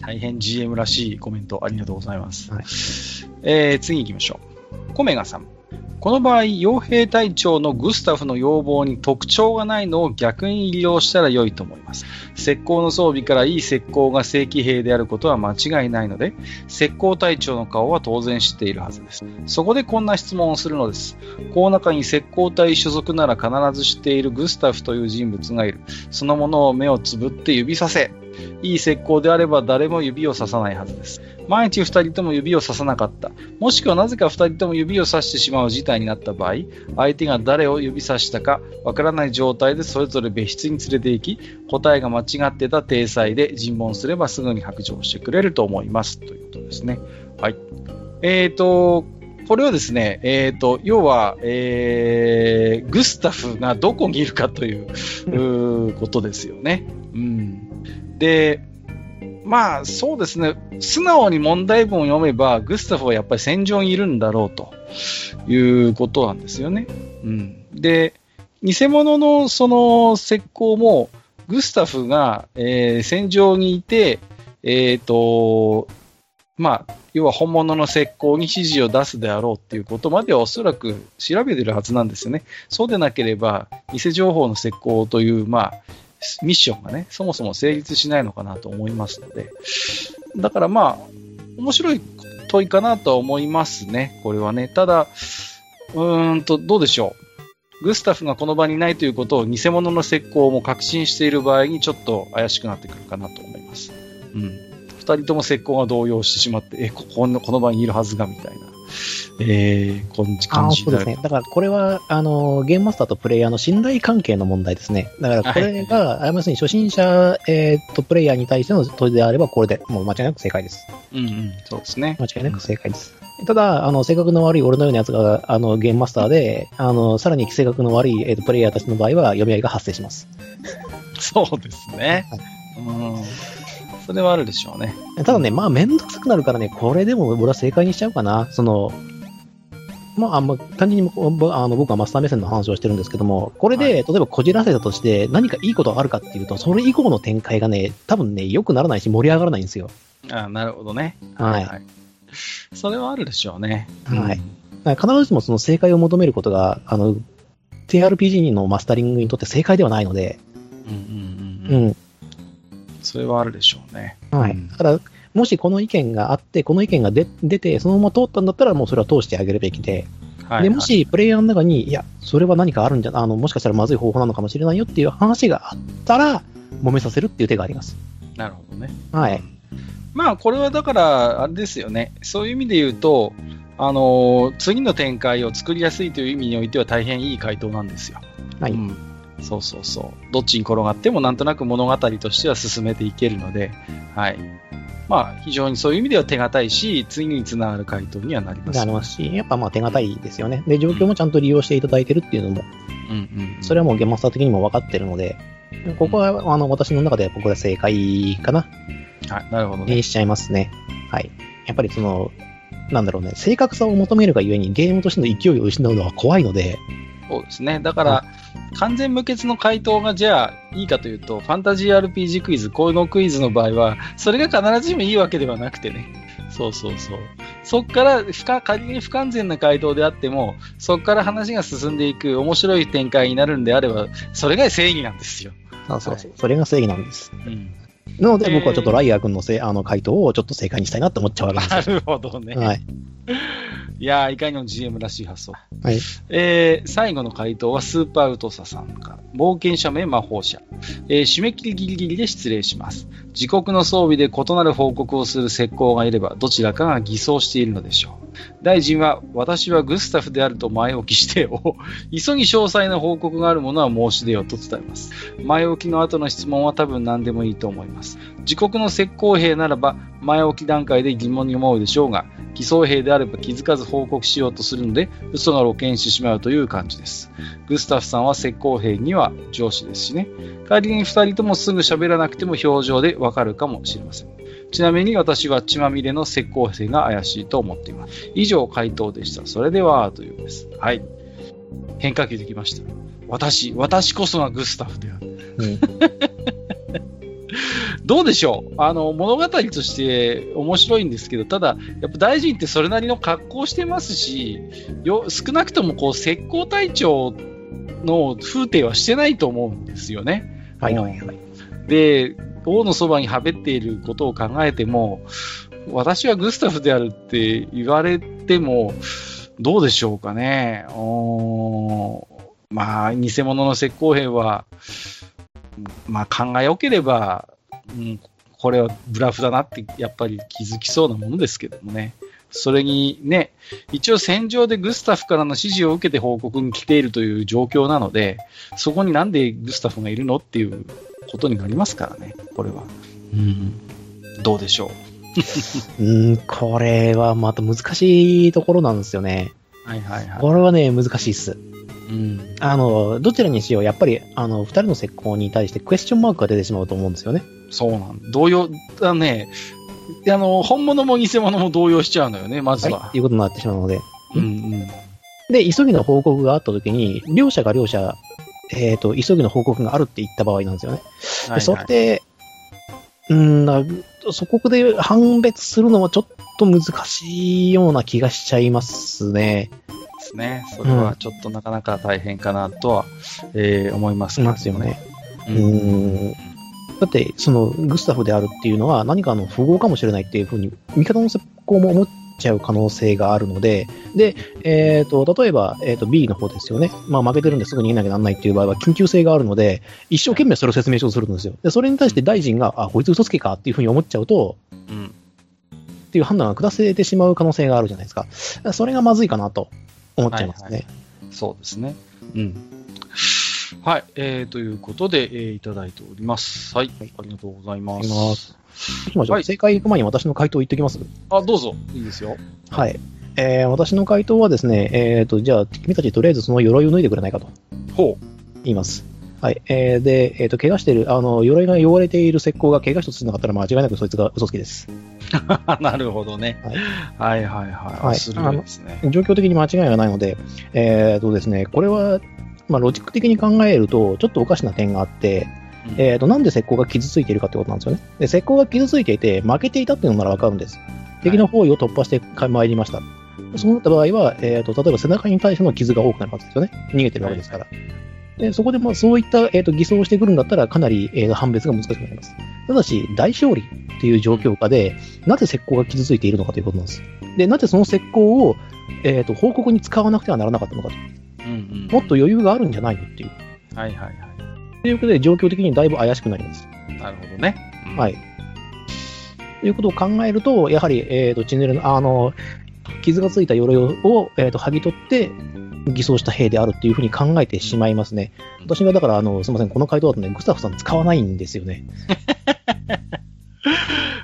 Speaker 2: <laughs>
Speaker 1: 大変 GM らしいコメントありがとうございます。
Speaker 2: はい
Speaker 1: えー次行きましょう。コメガさん。この場合、傭兵隊長のグスタフの要望に特徴がないのを逆に利用したら良いと思います。石膏の装備からいい石膏が正規兵であることは間違いないので、石膏隊長の顔は当然知っているはずです。そこでこんな質問をするのです。この中に石膏隊所属なら必ず知っているグスタフという人物がいる。そのものを目をつぶって指させ。いい石膏であれば誰も指をささないはずです。毎日二人とも指をささなかった。もしくはなぜか二人とも指をさしてしまう事態になった場合、相手が誰を指さしたかわからない状態でそれぞれ別室に連れて行き、答えが間違ってた体裁で尋問すればすぐに白状してくれると思います。ということですね。はい。えーと、これはですね、えーと、要は、えー、グスタフがどこにいるかということですよね。うん。で、まあそうですね、素直に問題文を読めば、グスタフはやっぱり戦場にいるんだろうということなんですよね。うん、で、偽物のその石膏も、グスタフが、えー戦場にいて、えっ、と、まあ、要は本物の石膏に指示を出すであろうっていうことまではおそらく調べてるはずなんですよね。そうでなければ、偽情報の石膏という、まあ、ミッションがね、そもそも成立しないのかなと思いますので、だからまあ、面白い問いかなとは思いますね、これはね。ただ、うーんと、どうでしょう。グスタフがこの場にいないということを偽物の石膏も確信している場合にちょっと怪しくなってくるかなと思います。うん。二人とも石膏が動揺してしまって、え、ここのこの場にいるはずがみたいな、えー、こん感じ。
Speaker 2: そうですね。だからこれは、あの、ゲームマスターとプレイヤーの信頼関係の問題ですね。だからこれが、あ要するに初心者、えー、とプレイヤーに対しての問いであれば、これでもう間違いなく正解です。
Speaker 1: うんうん、そうですね。
Speaker 2: 間違いなく正解です。ただ、あの、性格の悪い俺のようなやつが、あの、ゲームマスターで、あの、さらに性格の悪い、えーとプレイヤーたちの場合は、読み合いが発生します。<laughs>
Speaker 1: そうですね。うん。それはあるでしょうね。
Speaker 2: ただね、まあ、めんどくさくなるからね、これでも俺は正解にしちゃうかな。その、まあ、あんま、単純にぼあの僕はマスター目線の話をしてるんですけども、これで、
Speaker 1: はい
Speaker 2: 例えばこじらせたとして何かいいことがあるかっていうと、それ以降の展開がね、多分ね、良くならないし盛り上がらないんですよ。
Speaker 1: あなるほどね。
Speaker 2: はい。
Speaker 1: い。それはあるでしょうね。
Speaker 2: はい必ずしもその正解を求めることが、あの、TRPG のマスタリングにとって正解ではないので、
Speaker 1: うんうんうんうん。
Speaker 2: うん。
Speaker 1: それはあるでしょうね。
Speaker 2: はい。
Speaker 1: うん
Speaker 2: だから、もしこの意見があって、この意見が出出て、そのまま通ったんだったら、もうそれは通してあげるべきで、
Speaker 1: はい、
Speaker 2: で、もしプレイヤーの中に、いや、それは何かあるんじゃ、あの、もしかしたらまずい方法なのかもしれないよっていう話があったら、揉めさせるっていう手があります。
Speaker 1: なるほどね。
Speaker 2: はい。
Speaker 1: まあ、これはだから、あれですよね。そういう意味で言うと、あのー次の展開を作りやすいという意味においては大変いい回答なんですよ。
Speaker 2: はい。
Speaker 1: うん、そうそうそう。どっちに転がってもなんとなく物語としては進めていけるので、はい。まあ、非常にそういう意味では手堅いし、次につながる回答にはなります。
Speaker 2: なりますし、やっぱまあ手堅いですよね。で、状況もちゃんと利用していただいてるっていうのも、
Speaker 1: うんうんうん。
Speaker 2: それはもうゲームマスター的にも分かってるので、ここは、あの、私の中ではここで正解かな、
Speaker 1: はい、なるほどね。
Speaker 2: にしちゃいますね。はい。やっぱりその、なんだろうね、正確さを求めるがゆえにゲームとしての勢いを失うのは怖いので、
Speaker 1: そうですね。だから、完全無欠の回答がじゃあいいかというと、ファンタジー RPG クイズ、このクイズの場合は、それが必ずしもいいわけではなくてね。そうそうそう。そっから不可、仮に不完全な回答であっても、そっから話が進んでいく面白い展開になるんであれば、それが正義なんですよ。
Speaker 2: そうそうそう。それが正義なんです。
Speaker 1: うん。
Speaker 2: なので僕はちょっとライアー君のせいあの回答をちょっと正解にしたいなって思っちゃうわけですよ。
Speaker 1: なるほどね。
Speaker 2: はい。
Speaker 1: いやー、いかにも GM らしい発想。
Speaker 2: はい。
Speaker 1: えー、最後の回答はスーパーウトサさんから。冒険者名魔法者。えー、締め切りギリギリで失礼します。自国の装備で異なる報告をする石膏がいれば、どちらかが偽装しているのでしょう。大臣は、私はグスタフであると前置きしてを、<laughs> 急ぎ詳細な報告があるものは申し出ようと伝えます。前置きの後の質問は多分何でもいいと思います。自国の石膏兵ならば、前置き段階で疑問に思うでしょうが、偽装兵であれば気づかず報告しようとするので、嘘が露見してしまうという感じです。グスタフさんは石膏兵には上司ですしね。仮に二人ともすぐ喋らなくても表情でわかるかもしれません。ちなみに私は血まみれの石膏兵が怪しいと思っています。以上回答でした。それでは、というです。はい。変化球できました。私、私こそがグスタフである。
Speaker 2: うん。<laughs>
Speaker 1: どうでしょう？あの、物語として面白いんですけど、ただ、やっぱ大臣ってそれなりの格好してますし、よ、少なくともこう、石膏隊長の風景はしてないと思うんですよね。
Speaker 2: はいはいはい。
Speaker 1: で、王のそばにはべっていることを考えても、私はグスタフであるって言われても、どうでしょうかね。おまあ、偽物の石膏兵は、まあ考えよければ、うん、これはブラフだなってやっぱり気づきそうなものですけどもね。それにね、一応戦場でグスタフからの指示を受けて報告に来ているという状況なので、そこになんでグスタフがいるのっていうことになりますからね、これは。うん、どうでしょ
Speaker 2: う？<laughs> ん、これはまた難しいところなんですよね。
Speaker 1: う。はいはいはい。
Speaker 2: これはね、難しいっす。
Speaker 1: うん、
Speaker 2: あの、どちらにしよう、やっぱり、あの、二人の石膏に対してクエスチョンマークが出てしまうと思うんですよね。
Speaker 1: そうなん同様だね。あの、本物も偽物も動揺しちゃうのよね、まずは。
Speaker 2: はい。っていうことになってしまうので。
Speaker 1: うんうん。
Speaker 2: で、急ぎの報告があったときに、両者が両者、えっ、と、急ぎの報告があるって言った場合なんですよね。でそれって、うんな、そこで判別するのはちょっと難しいような気がしちゃいますね。
Speaker 1: ですね。それはちょっとなかなか大変かなとは、えー思いますけど
Speaker 2: ますよね。
Speaker 1: う
Speaker 2: うーん。だって、その、グスタフであるっていうのは何かの符号かもしれないっていうふうに、味方の石膏も思っちゃう可能性があるので、で、えっ、と、例えば、えっ、と、B の方ですよね。まあ、負けてるんですぐ逃げなきゃなんないっていう場合は、緊急性があるので、一生懸命それを説明しようとするんですよ。で、それに対して大臣が、あ、こいつ嘘つけか？っていうふうに思っちゃうと、
Speaker 1: うん。
Speaker 2: っていう判断が下せてしまう可能性があるじゃないですか。それがまずいかなと思っちゃいますね。
Speaker 1: はいそうですね。うん。はい。えー、ということで、えーいただいております。はい。ありがとうございま。
Speaker 2: ありがとうございきましょう。
Speaker 1: はい
Speaker 2: 正解行く前に私の回答言っておきます？
Speaker 1: あ、どうぞ。いいですよ。
Speaker 2: はい。えー私の回答はですね、えっ、と、じゃあ、君たちとりあえずその鎧を脱いでくれないかと
Speaker 1: ほ
Speaker 2: 言います。はい。えーで、えっ、と、怪我してる、あの、鎧が汚れている石膏が怪我一つしなかったら間違いなくそいつが嘘つきです。
Speaker 1: う。<laughs> なるほどね。
Speaker 2: はい
Speaker 1: はいはいはい。
Speaker 2: はい
Speaker 1: ね。
Speaker 2: 状況的に間違いがないので、えっ、とですね、これは、まあ、ロジック的に考えると、ちょっとおかしな点があって、
Speaker 1: うん
Speaker 2: えっ、と、なんで石膏が傷ついているかってことなんですよね。で、石膏が傷ついていて、負けていたっていうのならわかるんです。敵の方位を突破して参りました。そうなった場合は、えっ、と、例えば背中に対しての傷が多くなるはずですよね。逃げてるわけですから。で、そこでまあそういった、えー、と偽装をしてくるんだったら、かなり、えー判別が難しくなります。ただし、大勝利っていう状況下で、なぜ石膏が傷ついているのかということなんです。で、なぜその石膏を、えー、と報告に使わなくてはならなかったのかと。
Speaker 1: うんうん。
Speaker 2: もっと余裕があるんじゃないのっていう。
Speaker 1: はいはいは
Speaker 2: ということで、状況的にだいぶ怪しくなります。
Speaker 1: い。なるほどね。うん
Speaker 2: はい。ということを考えると、やはり、えー、とチネルの、あの、傷がついた鎧を、えー、と剥ぎ取って、偽装した兵であるっていうふうに考えてしまいますね。私がだから、あの、すみません、この回答だとね、グスタフさん使わないんですよね。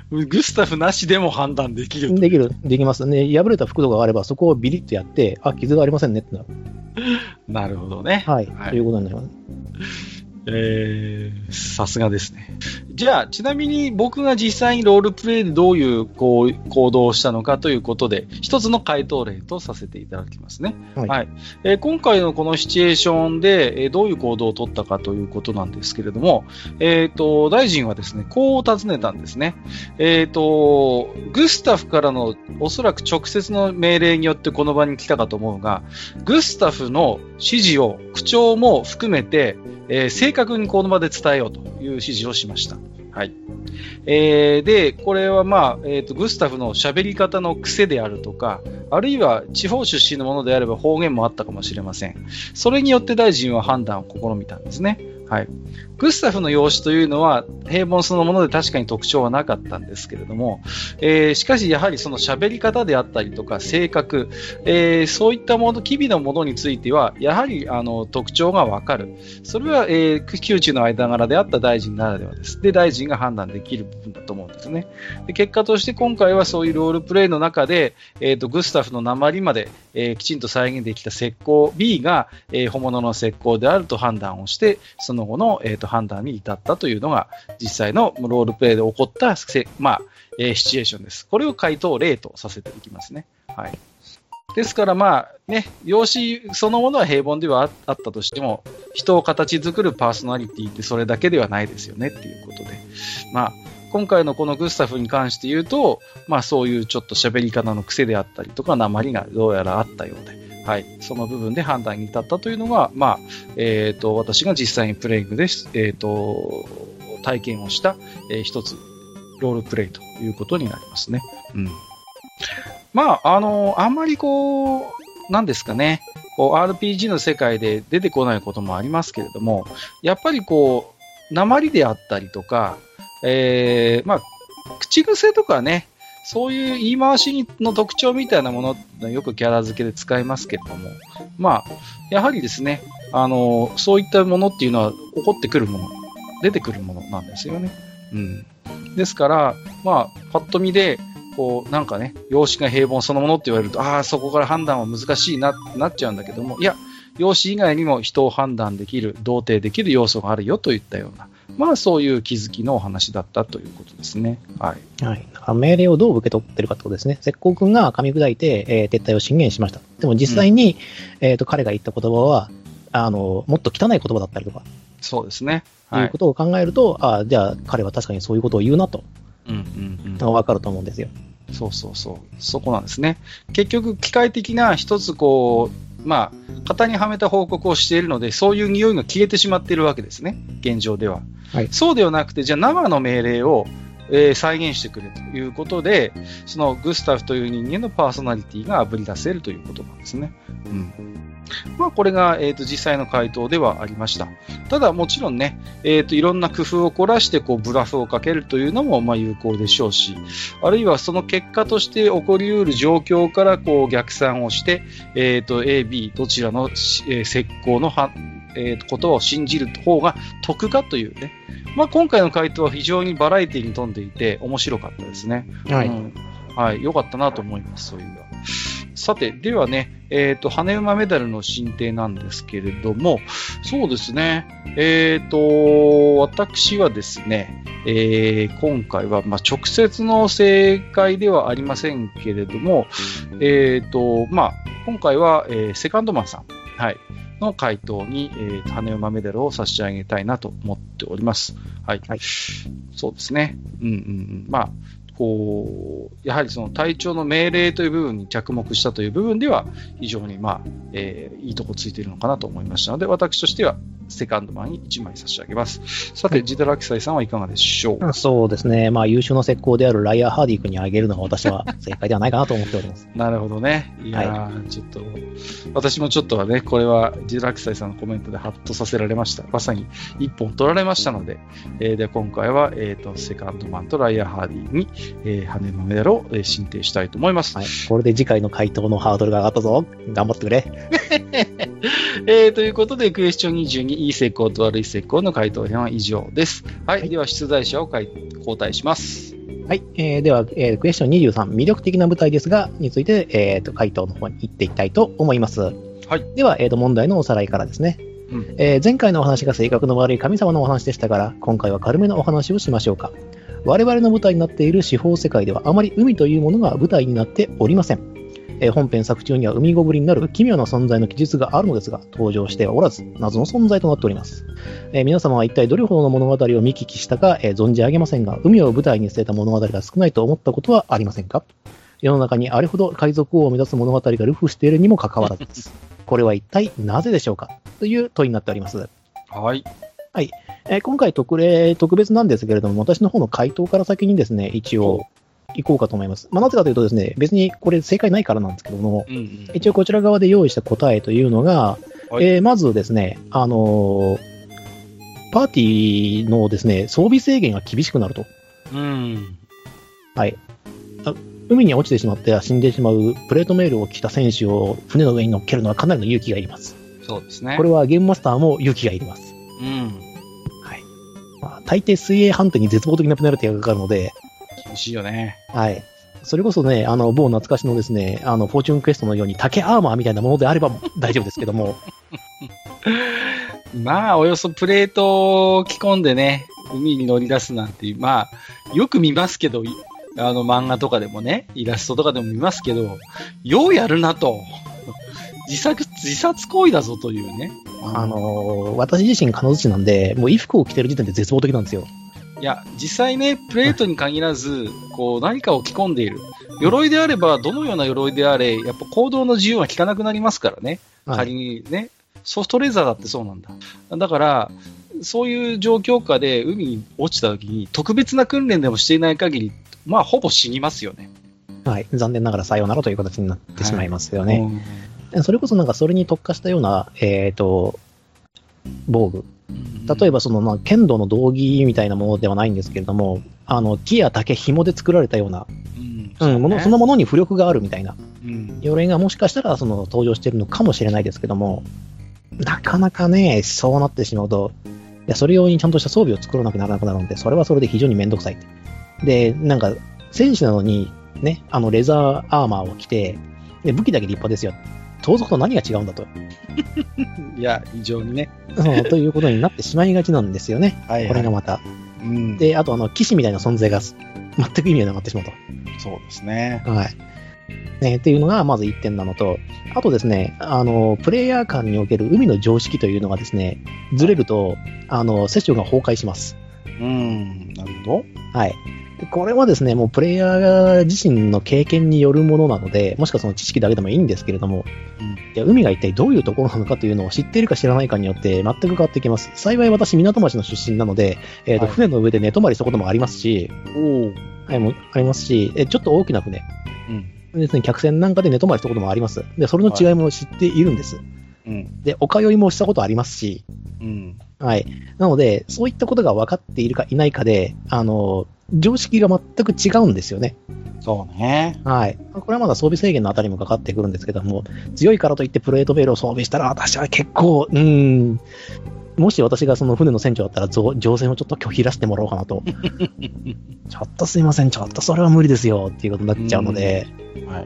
Speaker 2: <laughs>
Speaker 1: グスタフなしでも判断できると。
Speaker 2: できる、できますね。破れた服とかがあれば、そこをビリッとやって、あ、傷がありませんねってなる。<laughs>
Speaker 1: なるほどね。
Speaker 2: はい。
Speaker 1: はい
Speaker 2: ということになります。
Speaker 1: えー、さすがですね。じゃあ、ちなみに僕が実際にロールプレイでどういうこう行動をしたのかということで、一つの回答例とさせていただきますね。
Speaker 2: はい
Speaker 1: えー今回のこのシチュエーションで、えーどういう行動を取ったかということなんですけれども、えっ、と、大臣はですね、こう尋ねたんですね。えっ、と、グスタフからのおそらく直接の命令によってこの場に来たかと思うが、グスタフの指示を、口調も含めて、えー正確にこの場で伝えようという指示をしました。はい。えー、で、これはまあ、えっ、と、グスタフの喋り方の癖であるとか、あるいは地方出身のものであれば方言もあったかもしれません。それによって大臣は判断を試みたんですね。はい。グスタフの養子というのは平凡そのもので確かに特徴はなかったんですけれども、えーしかしやはりその喋り方であったりとか性格、えーそういったもの、機微のものについては、やはりあの特徴がわかる。それは、えー宮中の間柄であった大臣ならではです。で、大臣が判断できる部分だと思うんですね。で結果として今回はそういうロールプレイの中で、えー、とグスタフの鉛まで、えーきちんと再現できた石膏 B が、えー本物の石膏であると判断をして、その後の、えー、と判断に至ったというのが実際のロールプレイで起こったせ、まあえーシチュエーションです。これを回答例とさせていきますね。はい。ですからまあね、容姿そのものは平凡ではああったとしても、人を形作るパーソナリティってそれだけではないですよねっていうことで。まあ、今回のこのグスタフに関して言うと、まあそういうちょっと喋り方の癖であったりとか、鉛がどうやらあったようで。はい。その部分で判断に至ったというのが、まあ、えっ、と、私が実際にプレイングで、えっ、と、体験をした、えー一つ、ロールプレイということになりますね。うん。まあ、あの、あんまりこう、なんですかね、こう RPG の世界で出てこないこともありますけれども、やっぱりこう、鉛であったりとか、えー、まあ、口癖とかね、そういう言い回しの特徴みたいなもの、よくキャラ付けで使いますけれども、まあ、やはりですね、あの、そういったものっていうのは起こってくるもの、出てくるものなんですよね。うん。ですから、まあ、パッと見で、こう、なんかね、容姿が平凡そのものって言われると、ああ、そこから判断は難しいなって、なっちゃうんだけども、いや、容姿以外にも人を判断できる、同定できる要素があるよといったような、まあそういう気づきのお話だったということですね。はい。
Speaker 2: はい。だから命令をどう受け取ってるかってことですね。石膏君が噛み砕いて、えー撤退を進言しました。でも実際に、えっ、と、彼が言った言葉は、あの、もっと汚い言葉だったりとか、
Speaker 1: そうですね。
Speaker 2: い
Speaker 1: はい。
Speaker 2: うことを考えると、ああ、じゃあ彼は確かにそういうことを言うなと、
Speaker 1: うんうんうん。
Speaker 2: わかると思うんですよ。
Speaker 1: そうそうそう。そこなんですね。結局、機械的な一つこう、まあ、型にはめた報告をしているので、そういう匂いが消えてしまっているわけですね。現状では。
Speaker 2: はい
Speaker 1: そうではなくて、じゃあ生の命令を、えー再現してくれということで、そのグスタフという人間のパーソナリティがあぶり出せるということなんですね。うん。まあ、これが、えー、と実際の回答ではありました。ただ、もちろんね、えー、といろんな工夫を凝らしてこうブラフをかけるというのもまあ有効でしょうし、あるいはその結果として起こり得る状況からこう逆算をして、えー、と A、B どちらの、えー石膏の、えーとことを信じる方が得かというね、まあ、今回の回答は非常にバラエティに富んでいて面白かったですね。
Speaker 2: はい。
Speaker 1: うんはい、良かったなと思います、そういう意は。さて、ではね、えっ、と、羽馬メダルの進呈なんですけれども、そうですね、えっ、と、私はですね、えー今回は、まあ、直接の正解ではありませんけれども、えっ、と、まあ、今回は、えーセカンドマンさん、はい、の回答に、えーと羽馬メダルを差し上げたいなと思っております。はい。
Speaker 2: はい
Speaker 1: そうですね。うんうんうん。まあ、こう、やはりその体調の命令という部分に着目したという部分では、非常にまあ、えーいいとこついているのかなと思いましたので、私としては、セカンドマンに1枚差し上げます。さて、ジダラキサイさんはいかがでしょう、
Speaker 2: そうですね。まあ、優秀の石膏であるライアー・ハーディ君にあげるのが私は正解ではないかなと思っております。<laughs>
Speaker 1: なるほどね。いやー、ちょっと、私もちょっとはね、これはジダラキサイさんのコメントでハッとさせられました。まさに一本取られましたので、えーで今回は、えーと、セカンドマンとライアー・ハーディに、えー、羽のメダルを、えー進呈したいと思います。
Speaker 2: はい。これで次回の回答のハードルが上がったぞ。頑張ってくれ。<laughs>
Speaker 1: えーということで、クエスチョン22、いい成功と悪い成功の回答編は以上です。はい。
Speaker 2: はい
Speaker 1: では、出題者を交代します。
Speaker 2: はい。えーでは、えークエスチョン23、魅力的な舞台ですが、について、えーと、回答の方に行っていきたいと思います。
Speaker 1: はい。
Speaker 2: では、えーと、問題のおさらいからですね。
Speaker 1: うん。
Speaker 2: えー前回のお話が性格の悪い神様のお話でしたから、今回は軽めのお話をしましょうか。我々の舞台になっている司法世界ではあまり海というものが舞台になっておりません。えー本編作中には海ゴブリになる奇妙な存在の記述があるのですが、登場してはおらず、謎の存在となっております。えー皆様は一体どれほどの物語を見聞きしたか、えー存じ上げませんが、海を舞台に据えた物語が少ないと思ったことはありませんか？世の中にあれほど海賊王を目指す物語が流布しているにもかかわらずです。これは一体なぜでしょうか？という問いになっております。
Speaker 1: はい。
Speaker 2: ええー今回特例、特別なんですけれども、私の方の回答から先にですね、一応、行こうかと思います。まあ、なぜかというとですね、別にこれ正解ないからなんですけども、
Speaker 1: うんうん。
Speaker 2: 一応こちら側で用意した答えというのが、
Speaker 1: はい
Speaker 2: えーまずですね、あのーパーティーのですね、装備制限が厳しくなると。
Speaker 1: うん。
Speaker 2: はい。あ海に落ちてしまっては死んでしまうプレートメールを着た選手を船の上に乗っけるのはかなりの勇気がいります。
Speaker 1: そうですね。
Speaker 2: これはゲームマスターも勇気がいります。
Speaker 1: うん。
Speaker 2: はい。まあ、大抵水泳判定に絶望的なペナルティがかかるので、
Speaker 1: 厳しいよね。
Speaker 2: はい。それこそね、あの、某懐かしのですね、あの、フォーチュンクエストのように竹アーマーみたいなものであれば大丈夫ですけども、<laughs>
Speaker 1: まあ、およそプレートを着込んでね、海に乗り出すなんていう、まあ、よく見ますけど、いあの漫画とかでもね、イラストとかでも見ますけど、ようやるなと。自殺、自殺行為だぞというね。
Speaker 2: あのー私自身金槌なんで、もう衣服を着てる時点で絶望的なんですよ。
Speaker 1: いや、実際ね、プレートに限らず、こう、何かを着込んでいる。鎧であれば、どのような鎧であれ、やっぱ行動の自由は効かなくなりますからね。
Speaker 2: はい
Speaker 1: 仮にね、ソフトレーザーだってそうなんだ。だから、そういう状況下で海に落ちた時に、特別な訓練でもしていない限り、まあ、ほぼ死にますよね。
Speaker 2: はい。残念ながらさようならという形になってしまいますよね。
Speaker 1: うん
Speaker 2: それこそなんかそれに特化したような、えっ、と、防具。例えばその、まあ、剣道の道着みたいなものではないんですけれども、あの、木や竹、紐で作られたような、
Speaker 1: うん、
Speaker 2: うん、ものそのものに浮力があるみたいな、
Speaker 1: うん、
Speaker 2: 鎧がもしかしたらその登場しているのかもしれないですけども、なかなかね、そうなってしまうと、いや、それ用にちゃんとした装備を作らなきゃならなくなるので、それはそれで非常にめんどくさい。で、なんか、戦士なのに、ね、あの、レザーアーマーを着て、で、武器だけ立派ですよ。盗賊と何が違うんだと。<laughs>
Speaker 1: いや、非常にね。
Speaker 2: うんということになってしまいがちなんですよね。
Speaker 1: はいはい
Speaker 2: これがまた。
Speaker 1: うん、
Speaker 2: で、あと、あの、騎士みたいな存在がす全く意味がなくなってしまうと。
Speaker 1: そうですね。
Speaker 2: はい。ね、っていうのがまず1点なのと、あとですね、あの、プレイヤー間における海の常識というのがですね、ずれると、あの、セッションが崩壊します。
Speaker 1: うん、なるほ
Speaker 2: はい。でこれはですね、もうプレイヤー自身の経験によるものなので、もしくはその知識だけでもいいんですけれども、
Speaker 1: うん
Speaker 2: いや海が一体どういうところなのかというのを知っているか知らないかによって全く変わってきます。幸い私、港町の出身なので、えーと
Speaker 1: はい
Speaker 2: 船の上で寝泊まりしたこともありますし。はい、もうありますし、えちょっと大きな船、
Speaker 1: うん。
Speaker 2: ですね、客船なんかで寝泊まりしたこともあります。で、それの違いも知っているんです。
Speaker 1: うん。
Speaker 2: で、お通いもしたことありますし、
Speaker 1: うん。
Speaker 2: はい。なので、そういったことが分かっているかいないかで、あの、常識が全く違うんですよね。
Speaker 1: そうね。
Speaker 2: はい。これはまだ装備制限のあたりもかかってくるんですけども、強いからといってプレートベールを装備したら、私は結構、うーん、もし私がその船の船長だったら、乗乗船をちょっと拒否らせてもらおうかなと。<laughs> ちょっとすいません、ちょっとそれは無理ですよっていうことになっちゃうので、
Speaker 1: はい。
Speaker 2: っ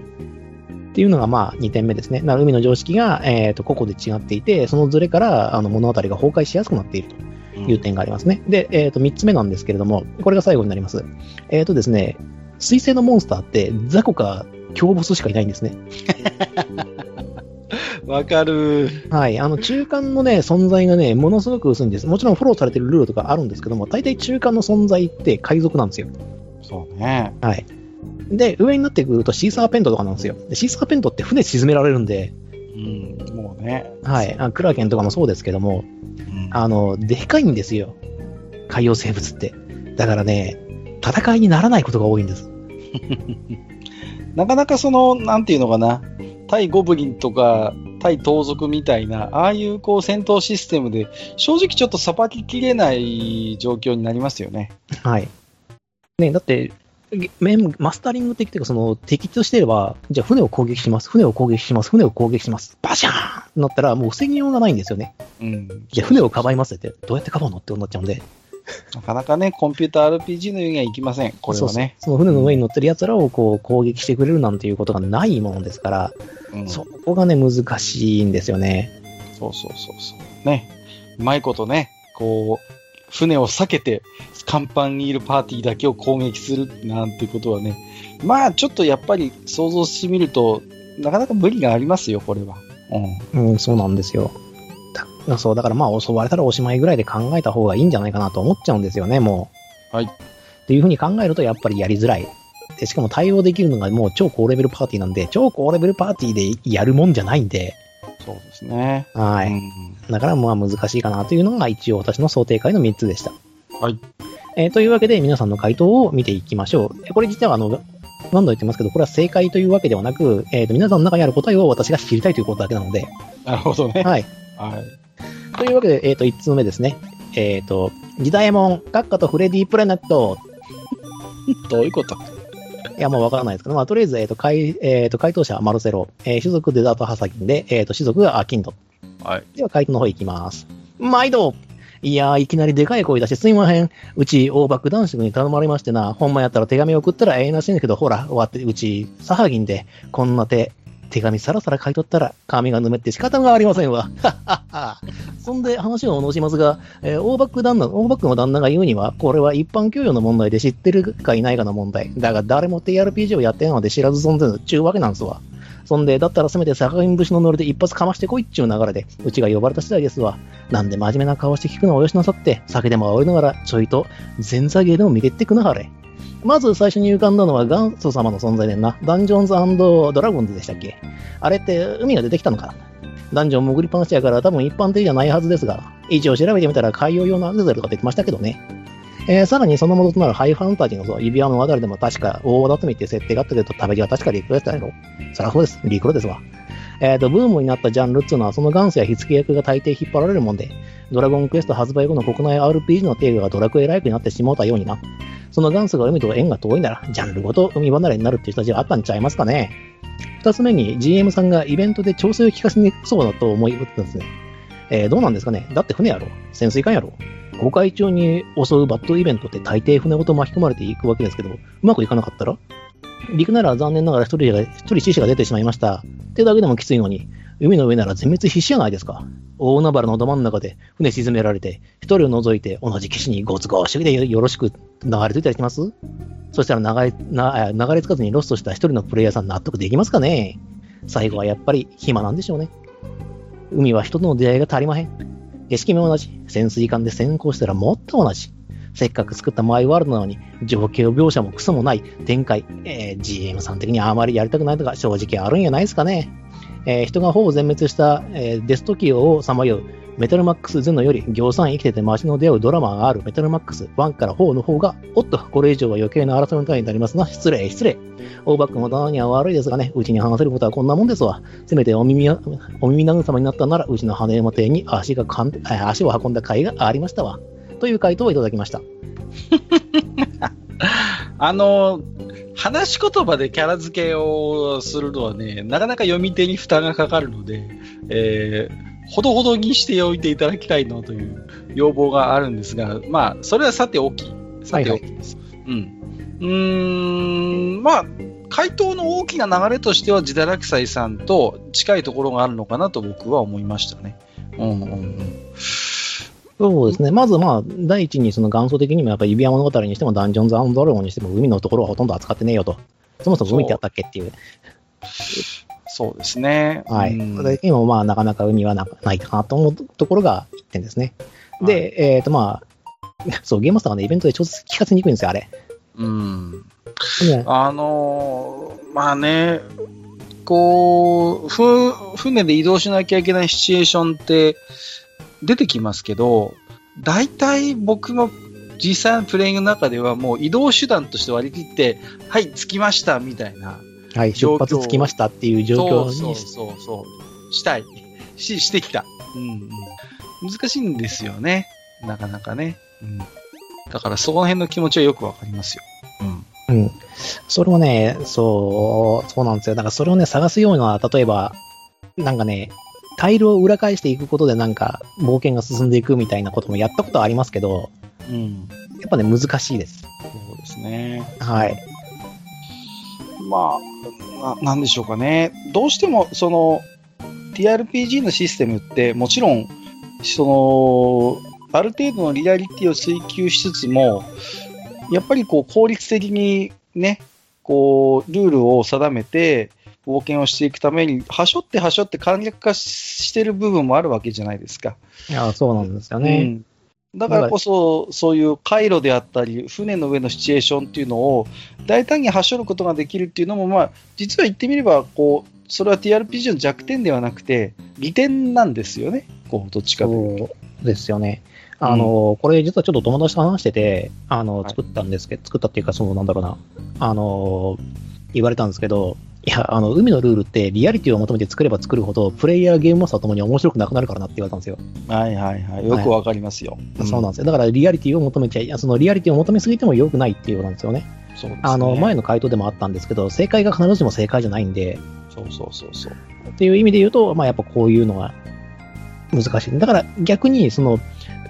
Speaker 2: ていうのがまあ2点目ですね。海の常識が、えー、と個々で違っていて、そのズレからあの物語が崩壊しやすくなっているという点がありますね。で、えー、と3つ目なんですけれども、これが最後になります。えっ、とですね、水星のモンスターって雑魚か強ボスしかいないんですね。<laughs>
Speaker 1: わかる。
Speaker 2: はい。あの中間のね、存在がね、ものすごく薄いんです。もちろんフォローされてるルールとかあるんですけども、大体中間の存在って海賊なんですよ。
Speaker 1: そうね。
Speaker 2: はい。で、上になってくるとシーサーペントとかなんですよ。でシーサーペントって船沈められるんで、
Speaker 1: うん。もうね。
Speaker 2: はい。あクラーケンとかもそうですけども、
Speaker 1: うん
Speaker 2: あの、でかいんですよ。海洋生物って。だからね、戦いにならないことが多いんです。<laughs>
Speaker 1: なかなかその、なんていうのかな、対ゴブリンとか、対盗賊みたいな、ああいうこう戦闘システムで、正直ちょっとさばききれない状況になりますよね。
Speaker 2: はい。ね、だって、マスタリング的というか、その敵としてれば、じゃあ船を攻撃します、船を攻撃します、船を攻撃します、バシャーンってなったら、もう防ぎようがないんですよね。
Speaker 1: うん。
Speaker 2: じゃあ船をかばいますって、どうやってかばうのってなっちゃうんで、
Speaker 1: なかなかね、コンピューター RPG のようにはいきません。これはね。
Speaker 2: その船の上に乗ってる奴らをこう攻撃してくれるなんていうことがないものですから、
Speaker 1: うん
Speaker 2: そこがね、難しいんですよね。
Speaker 1: そうそうそうそう。ね。うまいことね、こう、船を避けて、甲板にいるパーティーだけを攻撃するなんてことはね、まあちょっとやっぱり想像してみると、なかなか無理がありますよ、これは。うん。
Speaker 2: うん、そうなんですよ。だそう、だからまあ襲われたらおしまいぐらいで考えた方がいいんじゃないかなと思っちゃうんですよね、もう。
Speaker 1: はい。
Speaker 2: っていうふうに考えるとやっぱりやりづらい。で、しかも対応できるのがもう超高レベルパーティーなんで、超高レベルパーティーでやるもんじゃないんで、
Speaker 1: そうですね。
Speaker 2: はい。
Speaker 1: うん
Speaker 2: だからまあ難しいかなというのが一応私の想定会の3つでした。
Speaker 1: はい。
Speaker 2: えーというわけで皆さんの回答を見ていきましょう。えこれ実はあの、何度言ってますけど、これは正解というわけではなく、えーと皆さんの中にある答えを私が知りたいということだけなので、
Speaker 1: なるほどね。
Speaker 2: はい。
Speaker 1: はい。
Speaker 2: というわけで、えっ、と、1通目ですね。えっ、と、ギダエモン、カッカとフレディ・プラネット。<laughs>
Speaker 1: どういうこと？
Speaker 2: いや、もうわからないですけど、まあ、とりあえず、えっ、と、回、えっ、と、回答者、マルセロ、えー種族デザートハサキンで、えっ、と、種族がアキンド。
Speaker 1: はい。
Speaker 2: では、回答の方いきます。毎度いやー、いきなりでかい声出してすいません。うち、大爆男子に頼まれましてな、ほんまやったら手紙送ったらええなしいんだけど、ほら、終わって、うち、サハギンで、こんな手、手紙さらさら書いとったら、髪がぬめって仕方がありませんわ。<laughs> はっはっは。そんで話を戻しますが、えー大バック旦那、大バックの旦那が言うには、これは一般教養の問題で知ってるかいないかの問題。だが誰も TRPG をやってないので知らず存ぜぬ、ちゅうわけなんすわ。そんで、だったらせめて坂上節のノリで一発かましてこいっちゅう流れで、うちが呼ばれた次第ですわ。なんで真面目な顔して聞くのをおよしなさって、酒でも煽りながら、ちょいと前座芸でも見てってくなはれ。まず最初に浮かんだのは元祖様の存在でんな。ダンジョンズドラゴンズでしたっけ？あれって海が出てきたのかダンジョン潜りっぱなしやから多分一般的じゃないはずですが、一応調べてみたら海洋用のアゼゼルが出てきましたけどね。えーさらにその元となるハイファンタジーのそう指輪の渡りでも確か大和だと見って設定があったけど、食べ地は確かリクロやったやろ？そりゃそうです。リクロですわ。えっ、と、ブームになったジャンルっていうのはその元祖や火付け役が大抵引っ張られるもんで、ドラゴンクエスト発売後の国内 RPG の定義がドラクエライクになってしもうたようにな。その元祖が海と縁が遠いなら、ジャンルごと海離れになるっていう人たちはあったんちゃいますかね。二つ目に GM さんがイベントで調整を聞かせにくそうだと思い打ったんですね。えーどうなんですかね？だって船やろ？潜水艦やろ？公開中に襲うバッドイベントって大抵船ごと巻き込まれていくわけですけど、うまくいかなかったら？陸なら残念ながら一人が、一人死者が出てしまいました。ってだけでもきついのに、海の上なら全滅必至じゃないですか。大海原のど真ん中で船沈められて、一人を除いて同じ岸にご都合主義でよろしく流れ着いたりします？そしたら流れな流れ着かずにロストした一人のプレイヤーさん納得できますかね？最後はやっぱり暇なんでしょうね。海は人との出会いが足りまへん。景色も同じ。潜水艦で先行したらもっと同じ。せっかく作ったマイワールドなのに、情景描写もクソもない展開。えー GM さん的にあまりやりたくないとか正直あるんやないですかね。えー人がほぼ全滅した、えーデストキオをさまようメタルマックスゼノより行さん生きてて街の出会うドラマがあるメタルマックス1から4の方が、おっと、これ以上は余計な争いの単位になりますな。失礼、失礼。大バックも棚には悪いですがね、うちに話せることはこんなもんですわ。せめてお耳、お耳慰めになったなら、うちの羽山邸に足がかん、足を運んだ甲斐がありましたわ。という回答をいただきました。<laughs>
Speaker 1: あの、話し言葉でキャラ付けをするのはね、なかなか読み手に負担がかかるので、えー、ほどほどにしておいていただきたいのという要望があるんですが、まあ、それはさておき。さておきです。うん。うーん、まあ、回答の大きな流れとしては、自堕落斎さんと近いところがあるのかなと僕は思いましたね。うんうんうん。
Speaker 2: そうですね。まずまあ、第一にその元祖的にもやっぱり指輪物語にしてもダンジョンズドラゴンにしても海のところはほとんど扱ってねえよと。そもそも海ってあったっけっていう。
Speaker 1: そうですね。
Speaker 2: はい。
Speaker 1: うん
Speaker 2: それでもまあ、なかなか海はなないかなと思うところが一点ですね。で、えっ、とまあ、<laughs> そう、ゲームマスターがね、イベントで調節聞かせにくいんですよ、あれ。
Speaker 1: うん。
Speaker 2: ね
Speaker 1: あのーまあね、こう、ふ、船で移動しなきゃいけないシチュエーションって出てきますけど、大体僕の実際のプレイングの中ではもう移動手段として割り切って、はい、着きましたみたいな。
Speaker 2: はい、出発つきましたっていう状況に
Speaker 1: そうそうそう。したい。<laughs> し、してきた。うん、うん。難しいんですよね。なかなかね。うん。だからその辺の気持ちはよくわかりますよ。うん。
Speaker 2: うん。それもね、そう、そうなんですよ。だからそれをね、探すような、例えば、なんかね、タイルを裏返していくことでなんか冒険が進んでいくみたいなこともやったことはありますけど、
Speaker 1: うん。
Speaker 2: やっぱね、難しいです。
Speaker 1: そうですね。
Speaker 2: はい。
Speaker 1: まあ、ななんでしょうかね。どうしても、その、TRPG のシステムって、もちろん、その、ある程度のリアリティを追求しつつも、やっぱりこう、効率的にね、こう、ルールを定めて、冒険をしていくために、はしょってはしょって簡略化してる部分もあるわけじゃないですか。
Speaker 2: いや、そうなんですよね。
Speaker 1: うんだからこそ、そういう回路であったり、船の上のシチュエーションっていうのを、大胆にはしょることができるっていうのも、まあ、実は言ってみれば、こう、それは TRPG の弱点ではなくて、利点なんですよね。こう、どっちかというと。
Speaker 2: ですよね。あの、これ実はちょっと友達と話してて、あの、
Speaker 1: はい
Speaker 2: 作ったんですけど、作ったっていうか、その、なんだろうな、あの、言われたんですけど、いや、あの、海のルールってリアリティを求めて作れば作るほど、プレイヤー、ゲームマスターともに面白くなくなるからなって言われたんですよ。
Speaker 1: はいはいはい。よくわかりますよ。
Speaker 2: そうなんですよ。だからリアリティを求めちゃい、そのリアリティを求めすぎても良くないっていうことなんですよね。
Speaker 1: そうですね。
Speaker 2: あの、前の回答でもあったんですけど、正解が必ずしも正解じゃないんで、
Speaker 1: そうそうそうそう。
Speaker 2: っていう意味で言うと、まあやっぱこういうのが難しい。だから逆に、その、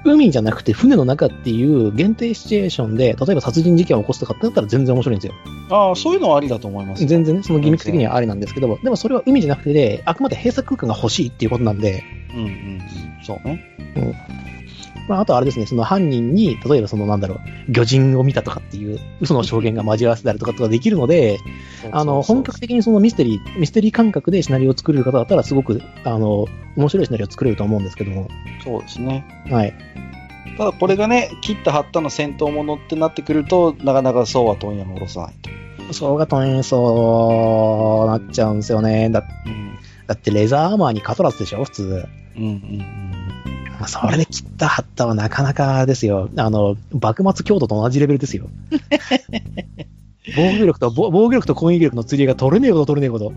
Speaker 2: 海じゃなくて船の中っていう限定シチュエーションで、例えば殺人事件を起こすとかってなったら全然面白いんですよ。
Speaker 1: ああ、そういうのはありだと思います。
Speaker 2: 全然ね、そのギミック的にはありなんですけど、でもそれは海じゃなくて、あくまで閉鎖空間が欲しいっていうことなんで、
Speaker 1: うんうんうん。そうね。
Speaker 2: まあ、あとあれですね、その犯人に、例えばそのなんだろう、魚人を見たとかっていう嘘の証言が交わらせたりとかとかできるので、あの、本格的にそのミステリー、ミステリー感覚でシナリオを作れる方だったら、すごく、あの、面白いシナリオを作れると思うんですけども、
Speaker 1: そうですね。
Speaker 2: はい。
Speaker 1: ただこれがね、切った貼ったの戦闘ものってなってくると、なかなかそうは問屋も下ろさないと。
Speaker 2: そうがとんそうなっちゃうんですよね。だ
Speaker 1: うん。
Speaker 2: だってレザーアーマーにカトラスでしょ、普通。
Speaker 1: うんうんうん。
Speaker 2: まあそれで切った貼ったはなかなかですよ。あの、幕末強度と同じレベルですよ。<laughs> 防御力と、防防御力と攻撃力の釣りが取れねえこと取れねえこと。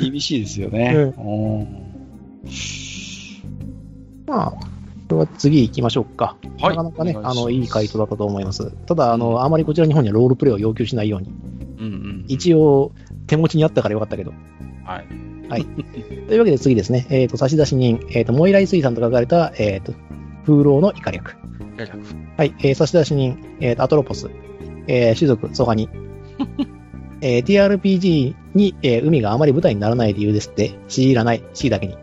Speaker 1: 厳しいですよね。
Speaker 2: う
Speaker 1: うん
Speaker 2: まあ、これは次行きましょうか。
Speaker 1: はい
Speaker 2: なかなかね、あの、いい回答だったと思います。ただ、あの、あまりこちら日本にはロールプレイを要求しないように。
Speaker 1: うんうん。
Speaker 2: 一応、手持ちにあったからよかったけど。
Speaker 1: はい。
Speaker 2: というわけで次ですね。えっ、と、差出人、えっ、と、モイライ水産と書かれた、えっ、と、風浪のイカはい、えー、差出人、えーと、アトロポス、えー、種族、ソガニ。<laughs> えー、TRPG に、えー海があまり舞台にならない理由ですって、知らない、C だけに。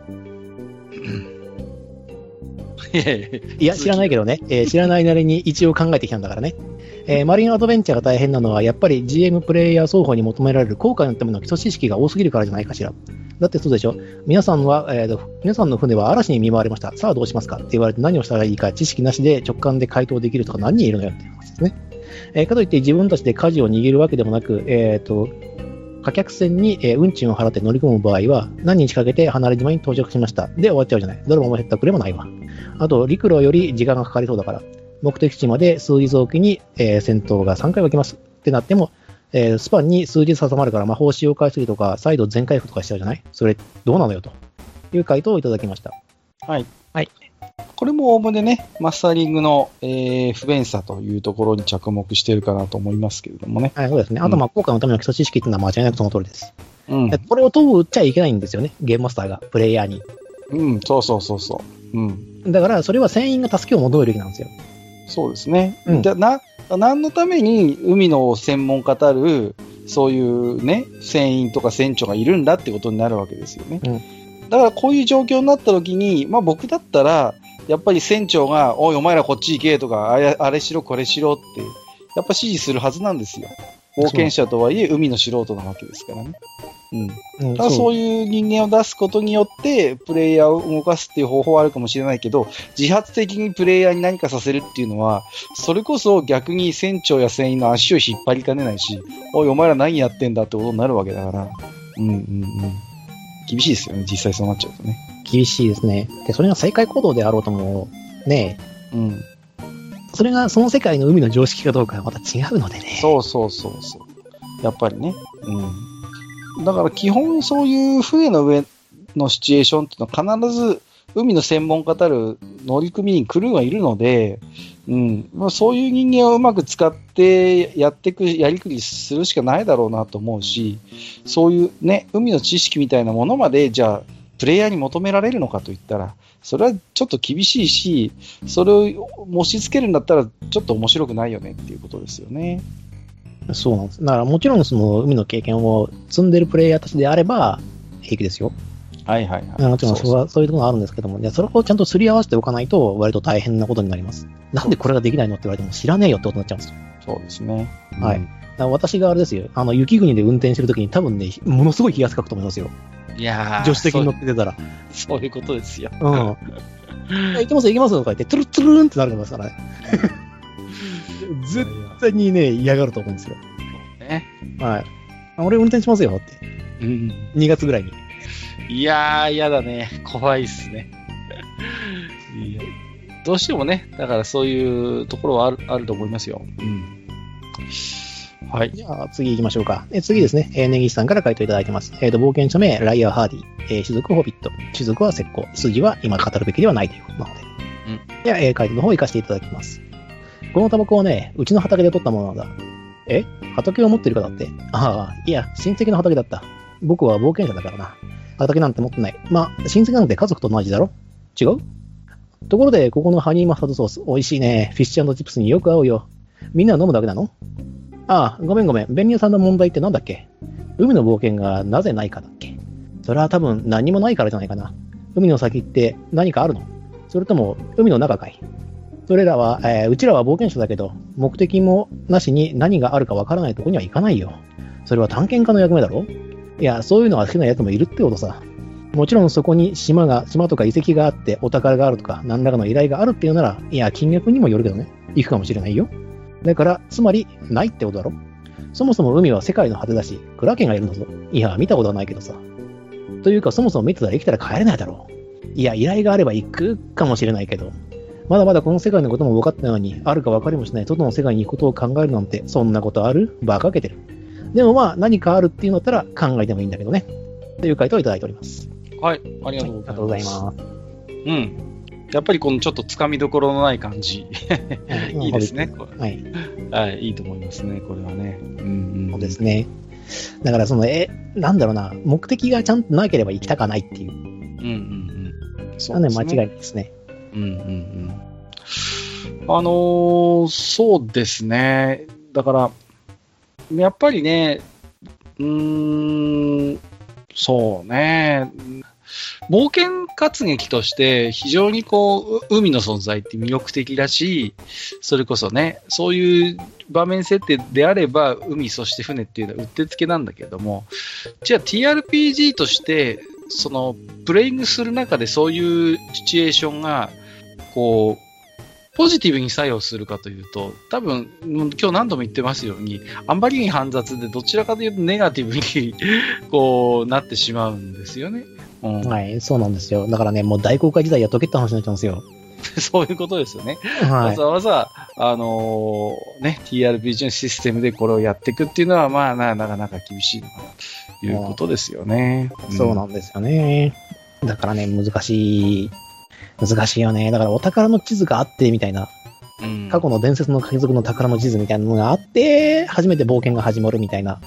Speaker 2: <laughs>
Speaker 1: いや、
Speaker 2: 知らないけどね、えー知らないなりに一応考えてきたんだからね。えーマリンアドベンチャーが大変なのは、やっぱり GM プレイヤー双方に求められる効果のための基礎知識が多すぎるからじゃないかしら。だってそうでしょ？皆さんは、えーと、皆さんの船は嵐に見舞われました。さあどうしますか？って言われて何をしたらいいか知識なしで直感で回答できるとか何人いるのよって話ですね。えーかといって自分たちで舵を握るわけでもなく、えっ、と、貨客船に、えー運賃を払って乗り込む場合は、何日かけて離れ島に到着しました。で終わっちゃうじゃない。どれも減ったくれもないわ。あと、陸路より時間がかかりそうだから、目的地まで数日おきに、えー戦闘が3回は来ますってなっても、えースパンに数日挟まるから魔法使用回数とか、再度全回復とかしちゃうじゃない？それ、どうなのよ？という回答をいただきました。
Speaker 1: はい。
Speaker 2: はい。
Speaker 1: これもおおむねね、マスタリングの、えー不便さというところに着目しているかなと思いますけれどもね。
Speaker 2: はい、そうですね。あと、まあ、効果のための基礎知識っていうのは間違いなくその通りです。
Speaker 1: うん
Speaker 2: で。これを問うっちゃいけないんですよね。ゲームマスターが、プレイヤーに。
Speaker 1: うん、そうそうそうそう。うん。
Speaker 2: だから、それは船員が助けを求めるべきなんですよ。
Speaker 1: そうですね。
Speaker 2: うん
Speaker 1: じゃな、何のために海の専門家たる、そういうね、船員とか船長がいるんだってことになるわけですよね。
Speaker 2: うん
Speaker 1: だからこういう状況になった時に、まあ僕だったら、やっぱり船長が、おい、お前らこっち行けとか、あれあれしろ、これしろって、やっぱ指示するはずなんですよ。冒険者とはいえ、海の素人なわけですからね。うん。
Speaker 2: うん
Speaker 1: ただそういう人間を出すことによって、プレイヤーを動かすっていう方法はあるかもしれないけど、自発的にプレイヤーに何かさせるっていうのは、それこそ逆に船長や船員の足を引っ張りかねないし、おい、お前ら何やってんだってことになるわけだから、うんうんうん。厳しいですよね、実際そうなっちゃうとね。
Speaker 2: 厳しいですね。で、それが再開行動であろうとも、ね
Speaker 1: うん。
Speaker 2: それがその世界の海の常識かどうかはまた違うのでね。
Speaker 1: そうそうそうそう。やっぱりね。うん。だから基本そういう船の上のシチュエーションっていうのは必ず海の専門家たる乗組員、クルーがいるので、うん。まあ、そういう人間をうまく使ってやっていく、やりくりするしかないだろうなと思うし、そういうね、海の知識みたいなものまで、じゃあ、プレイヤーに求められるのかといったら、それはちょっと厳しいし、それを押し付けるんだったら、ちょっと面白くないよねっていうことですよね。
Speaker 2: そうなんです。だからもちろんその海の経験を積んでるプレイヤーたちであれば平気ですよ。
Speaker 1: はいはいはい。
Speaker 2: もちろんそれはそういうところがあるんですけども、いやそれをちゃんとすり合わせておかないと割と大変なことになります。なんでこれができないのって言われても知らねえよってことになっちゃうんですよ。
Speaker 1: そうですね。
Speaker 2: はい
Speaker 1: うん
Speaker 2: だから私があれですよ。あの雪国で運転してるときに多分ね、ものすごい気がつかくと思いますよ。
Speaker 1: いやー
Speaker 2: 助手席に乗って出たら。
Speaker 1: そういうことですよ。
Speaker 2: うん。<laughs> 行きます行きますとか言って、トゥルットゥルーンってなると思いますからね。絶対にね、嫌がると思うんですよ。
Speaker 1: ね。
Speaker 2: はい。あ俺運転しますよって。
Speaker 1: うん。
Speaker 2: 2月ぐらいに。
Speaker 1: いやー、嫌だね。怖いっすね。いやどうしてもね、だからそういうところはあるあると思いますよ。うん。はい。
Speaker 2: じゃあ次行きましょうか。え次ですね、えー、根岸さんから回答いただいてます。えっ、と、冒険者名、ライアー・ハーディ、えー種族ホビット、種族は石膏、筋は今語るべきではないということなので。
Speaker 1: うん
Speaker 2: では、えー回答の方を行かせていただきます。このタバコはね、うちの畑で取ったものなんだ。え？畑を持ってるかだって？ああ、いや、親戚の畑だった。僕は冒険者だからな。畑なんて持ってない。まあ、親戚なんて家族と同じだろ？違う？ところで、ここのハニーマスタードソース、美味しいね。フィッシュチップスによく合うよ。みんな飲むだけなの？ああ、ごめんごめん。便利屋さんの問題ってなんだっけ？海の冒険がなぜないかだっけ？それは多分何もないからじゃないかな。海の先って何かあるの？それとも海の中かい？それらは、えーうちらは冒険者だけど、目的もなしに何があるかわからないとこには行かないよ。それは探検家の役目だろ？いや、そういうのが好きな奴もいるってことさ。もちろんそこに島が、島とか遺跡があって、お宝があるとか、何らかの依頼があるっていうなら、いや、金額にもよるけどね。行くかもしれないよ。だから、つまり、ないってことだろ？そもそも海は世界の果てだし、クラーケンがいるんだぞ。いや、見たことはないけどさ。というか、そもそも見てたら生きたら帰れないだろう。いや、依頼があれば行くかもしれないけど、まだまだこの世界のことも分かってないのに、あるか分かりもしない外の世界に行くことを考えるなんて、そんなことある？馬鹿げてる。でもまあ、何かあるっていうんだったら考えてもいいんだけどね。という回答をいただいております。
Speaker 1: はい。あり
Speaker 2: あ
Speaker 1: が
Speaker 2: り
Speaker 1: とうございます。
Speaker 2: がとうございます。
Speaker 1: うん。やっぱりこのちょっとつかみどころのない感じ。いいですね。
Speaker 2: はい。
Speaker 1: はい。いいと思いますね。これはね。うんうん。
Speaker 2: そうですね。だからその、え、なんだろうな、目的がちゃんとなければ行きたかないっていう。
Speaker 1: うんうんうん。そ
Speaker 2: なんで間違いですね。
Speaker 1: うんうんうん。あのーそうですね。だから、やっぱりね、うーん、そうね。冒険活劇として非常にこう、海の存在って魅力的だし、それこそね、そういう場面設定であれば、海そして船っていうのはうってつけなんだけども、じゃあ TRPG として、その、プレイングする中でそういうシチュエーションが、こう、ポジティブに作用するかというと、多分、今日何度も言ってますように、あんまりに煩雑で、どちらかというとネガティブに、こう、なってしまうんですよね。うん
Speaker 2: はい、そうなんですよ。だからね、もう大公開時代やっとけって話になっちゃうんですよ。<laughs>
Speaker 1: そういうことですよね。わ
Speaker 2: はい。
Speaker 1: ざわざ、あのーね、TRPG のシステムでこれをやっていくっていうのは、まあな、なかなか厳しいのかな、ということですよね。
Speaker 2: そうなんですよね。だからね、難しい。難しいよね。だからお宝の地図があって、みたいな。
Speaker 1: うん
Speaker 2: 過去の伝説の海賊の宝の地図みたいなのがあって、初めて冒険が始まるみたいな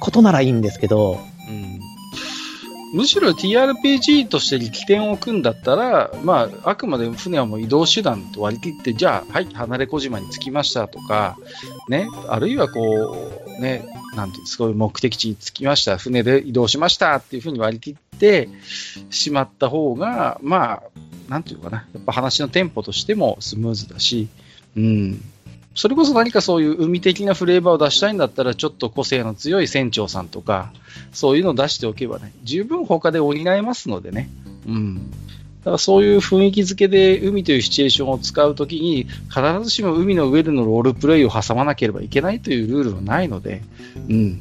Speaker 2: ことならいいんですけど、
Speaker 1: うんむしろ TRPG として力点を組んだったら、まあ、あくまで船はもう移動手段と割り切って、じゃあ、はい、離れ小島に着きましたとか、ね、あるいはこう、ね、なんていうんですか、そうい目的地に着きました、船で移動しましたっていうふうに割り切ってしまった方が、まあ、なんていうかな、やっぱ話のテンポとしてもスムーズだし、うん。それこそ何かそういう海的なフレーバーを出したいんだったら、ちょっと個性の強い船長さんとか、そういうのを出しておけばね、十分他で補えますのでね。うん。だからそういう雰囲気付けで海というシチュエーションを使うときに、必ずしも海の上でのロールプレイを挟まなければいけないというルールはないので、うん。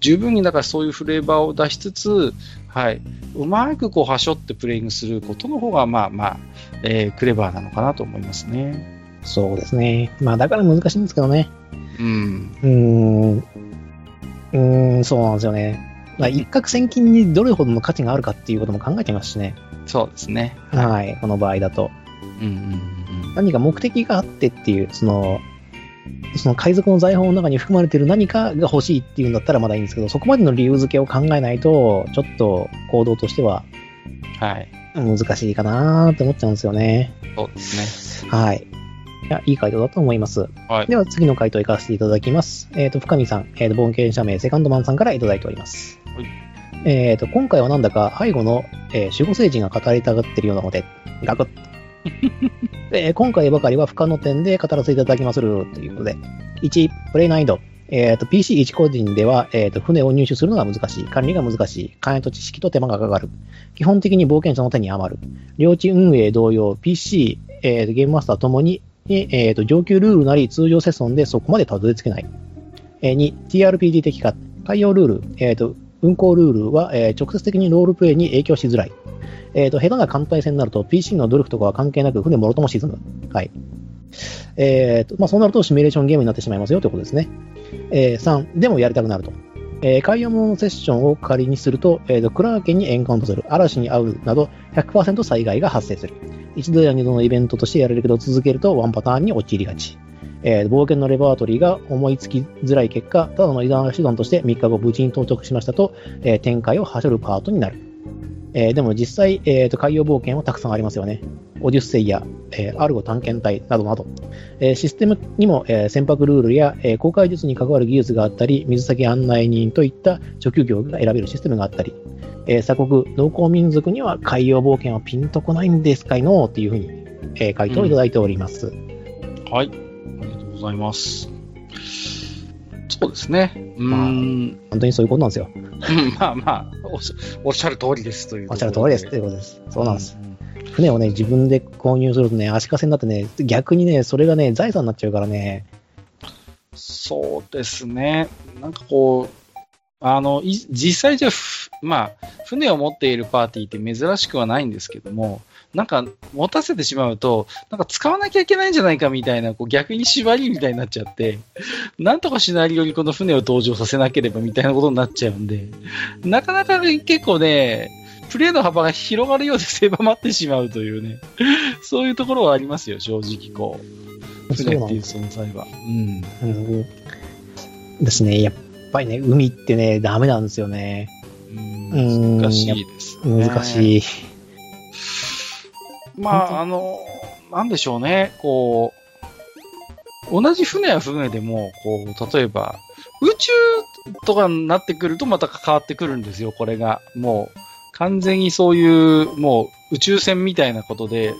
Speaker 1: 十分にだからそういうフレーバーを出しつつ、はい。うまくこう、はしょってプレイングすることの方が、まあまあ、えークレバーなのかなと思いますね。
Speaker 2: そうですね。まあだから難しいんですけどね。
Speaker 1: うん。
Speaker 2: うーん。うーん、そうなんですよね。まあ、一攫千金にどれほどの価値があるかっていうことも考えてますしね。
Speaker 1: そうですね。
Speaker 2: はい。この場合だと。
Speaker 1: うんうんうん
Speaker 2: 何か目的があってっていう、その、その海賊の財宝の中に含まれている何かが欲しいっていうんだったらまだいいんですけど、そこまでの理由付けを考えないと、ちょっと行動としては
Speaker 1: うん。はい。
Speaker 2: 難しいかなーって思っちゃうんですよね。
Speaker 1: そうですね。
Speaker 2: はい。いや、いい回答だと思います。
Speaker 1: はい
Speaker 2: では次の回答いかせていただきます。えっ、と、深見さん、えっ、と、冒険者名セカンドマンさんからいただいております。
Speaker 1: はい
Speaker 2: えっ、と、今回はなんだか背後の、えー守護聖人が語りたがってるようなので、ガクッ。<laughs> えー今回ばかりは不可の点で語らせていただきまするということで、1、プレイ難易度。えっ、と、PC1 個人では、えっ、と、船を入手するのが難しい。管理が難しい。関与と知識と手間がかかる。基本的に冒険者の手に余る。領地運営同様、PC、えーとゲームマスターともに、えーと上級ルールなり通常セッションでそこまでたどり着けない。えー2、TRPG 的か。海洋ルール、えーと運行ルールは、え直接的にロールプレイに影響しづらい。えーと、下手な艦隊戦になると PC の努力とかは関係なく船もろとも沈む。はい。えーと、まあ、そうなるとシミュレーションゲームになってしまいますよということですね。えー3、でもやりたくなると。えー海洋物のセッションを仮にすると、えーと、クラーケンにエンカウントする、嵐に遭うなど100%災害が発生する。一度や二度のイベントとしてやれるけど続けるとワンパターンに陥りがち。えー冒険のレバートリーが思いつきづらい結果、ただの移動手段として3日後無事に到着しましたと、えー展開をはしょるパートになる。えーでも実際、えーと、海洋冒険はたくさんありますよね。オデュッセイや、えーアルゴ探検隊などなど。えーシステムにも、えー船舶ルールや、えー航海術に関わる技術があったり、水先案内人といった職業が選べるシステムがあったり、えー鎖国、農耕民族には海洋冒険はピンとこないんですかいの？っていうふうに、えー回答をいただいております。
Speaker 1: はい。ありがとうございます。そうですね。うーん。
Speaker 2: 本当にそういうことなんですよ。
Speaker 1: うんまあまあ、おっしゃおっしゃる通りですという
Speaker 2: おっしゃる通りです。ということです。そうなんです。船をね、自分で購入するとね、足かせになってね、逆にね、それがね、財産になっちゃうからね、
Speaker 1: そうですね。なんかこう、あの、い実際じゃ、ふまあ、船を持っているパーティーって珍しくはないんですけども、なんか持たせてしまうと、なんか使わなきゃいけないんじゃないかみたいな、こう逆に縛りみたいになっちゃって、なんとかシナリオにこの船を登場させなければみたいなことになっちゃうんで、なかなか結構ね、プレイの幅が広がるようで狭まってしまうというね、そういうところはありますよ、正直こう。船っていう存在は。うん。
Speaker 2: うんですね、やっぱりね、海ってね、ダメなんですよね。
Speaker 1: うん難しいです、ね。
Speaker 2: 難しい。
Speaker 1: まあ、あの、なんでしょうね、こう、同じ船は船でも、こう、例えば、宇宙とかになってくるとまた変わってくるんですよ、これが。もう、完全にそういう、もう、宇宙船みたいなことで、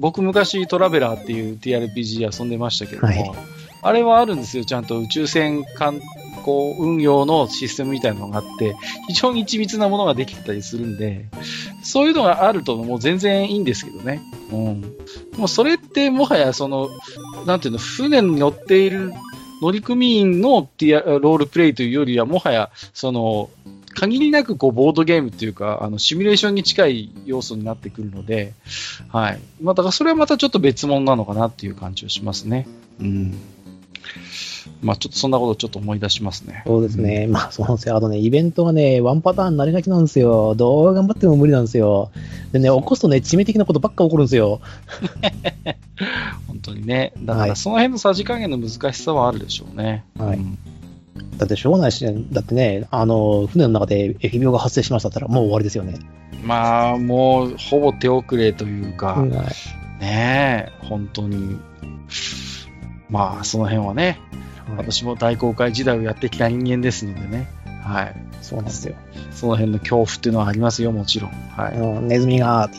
Speaker 1: 僕昔トラベラーっていう TRPG 遊んでましたけども、
Speaker 2: はい
Speaker 1: あれはあるんですよ、ちゃんと宇宙船観光運用のシステムみたいなのがあって、非常に緻密なものができてたりするんで、そういうのがあるともう全然いいんですけどね。うん。もうそれってもはやその、なんていうの、船に乗っている乗組員のティアロールプレイというよりは、もはや、その、限りなくこうボードゲームっていうか、あの、シミュレーションに近い要素になってくるので、はい。まあ、だからそれはまたちょっと別物なのかなっていう感じはしますね。うん。まあ、ちょっとそんなことちょっと思い出しますね。
Speaker 2: そうですね。まあ、そうなんですよ。あとね、イベントがね、ワンパターンになりがちなんですよ。どう頑張っても無理なんですよ。でね、起こすとね、致命的なことばっか起こるんですよ。
Speaker 1: 本当にね。だか
Speaker 2: はい
Speaker 1: らその辺のさじ加減の難しさはあるでしょうね。
Speaker 2: はい
Speaker 1: うん
Speaker 2: だってしょうがないし、だってね、あの、船の中で疫病が発生しましたったらもう終わりですよね。
Speaker 1: まあ、もう、ほぼ手遅れというか、
Speaker 2: はい
Speaker 1: ねえ、本当に。まあ、その辺はね、私も大航海時代をやってきた人間ですのでね。はい。
Speaker 2: そうなんですよ。
Speaker 1: その辺の恐怖っていうのはありますよ、もちろん。はい。
Speaker 2: うんネズミが、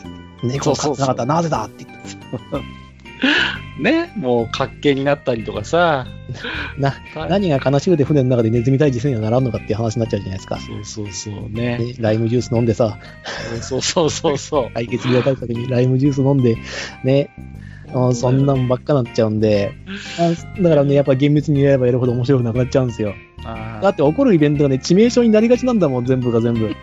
Speaker 2: 猫を飼ってなかったらなぜだって言って <laughs>
Speaker 1: ね、もう、活気になったりとかさ。
Speaker 2: な
Speaker 1: はい
Speaker 2: 何が悲しくて船の中でネズミ退治せにはならんのかっていう話になっちゃうじゃないですか。
Speaker 1: そうそうそうね。
Speaker 2: でライムジュース飲んでさ、
Speaker 1: そうそうそうそう。<laughs>
Speaker 2: 解決病対策にライムジュース飲んで、ね、うんそんなんばっかなっちゃうんで、あだからね、やっぱ厳密にやればやるほど面白くなくなっちゃうんですよ。
Speaker 1: あ
Speaker 2: だって起こるイベントがね、致命傷になりがちなんだもん、全部が全部。
Speaker 1: ー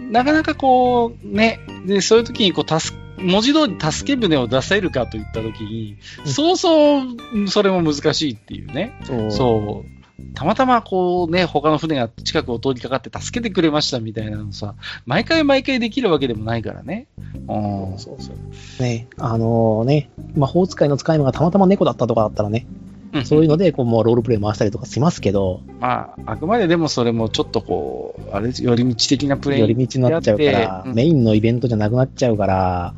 Speaker 1: <laughs> なかなかこう、ね、で、そういう時にこう、助文字通り助け舟を出せるかといった時に、
Speaker 2: うん
Speaker 1: そうそう、それも難しいっていうね。
Speaker 2: そう
Speaker 1: そう。たまたまこうね、他の船が近くを通りかかって助けてくれましたみたいなのさ、毎回毎回できるわけでもないからね。うん。
Speaker 2: そうそう。ね、あのね、魔法使いの使い魔がたまたま猫だったとかだったらね、そういうので、こう、もうロールプレイ回したりとかしますけど、
Speaker 1: まあ、あくまででもそれもちょっとこう、あれ寄り道的なプレイ
Speaker 2: 寄り道になっちゃうから、
Speaker 1: うん
Speaker 2: メインのイベントじゃなくなっちゃうから、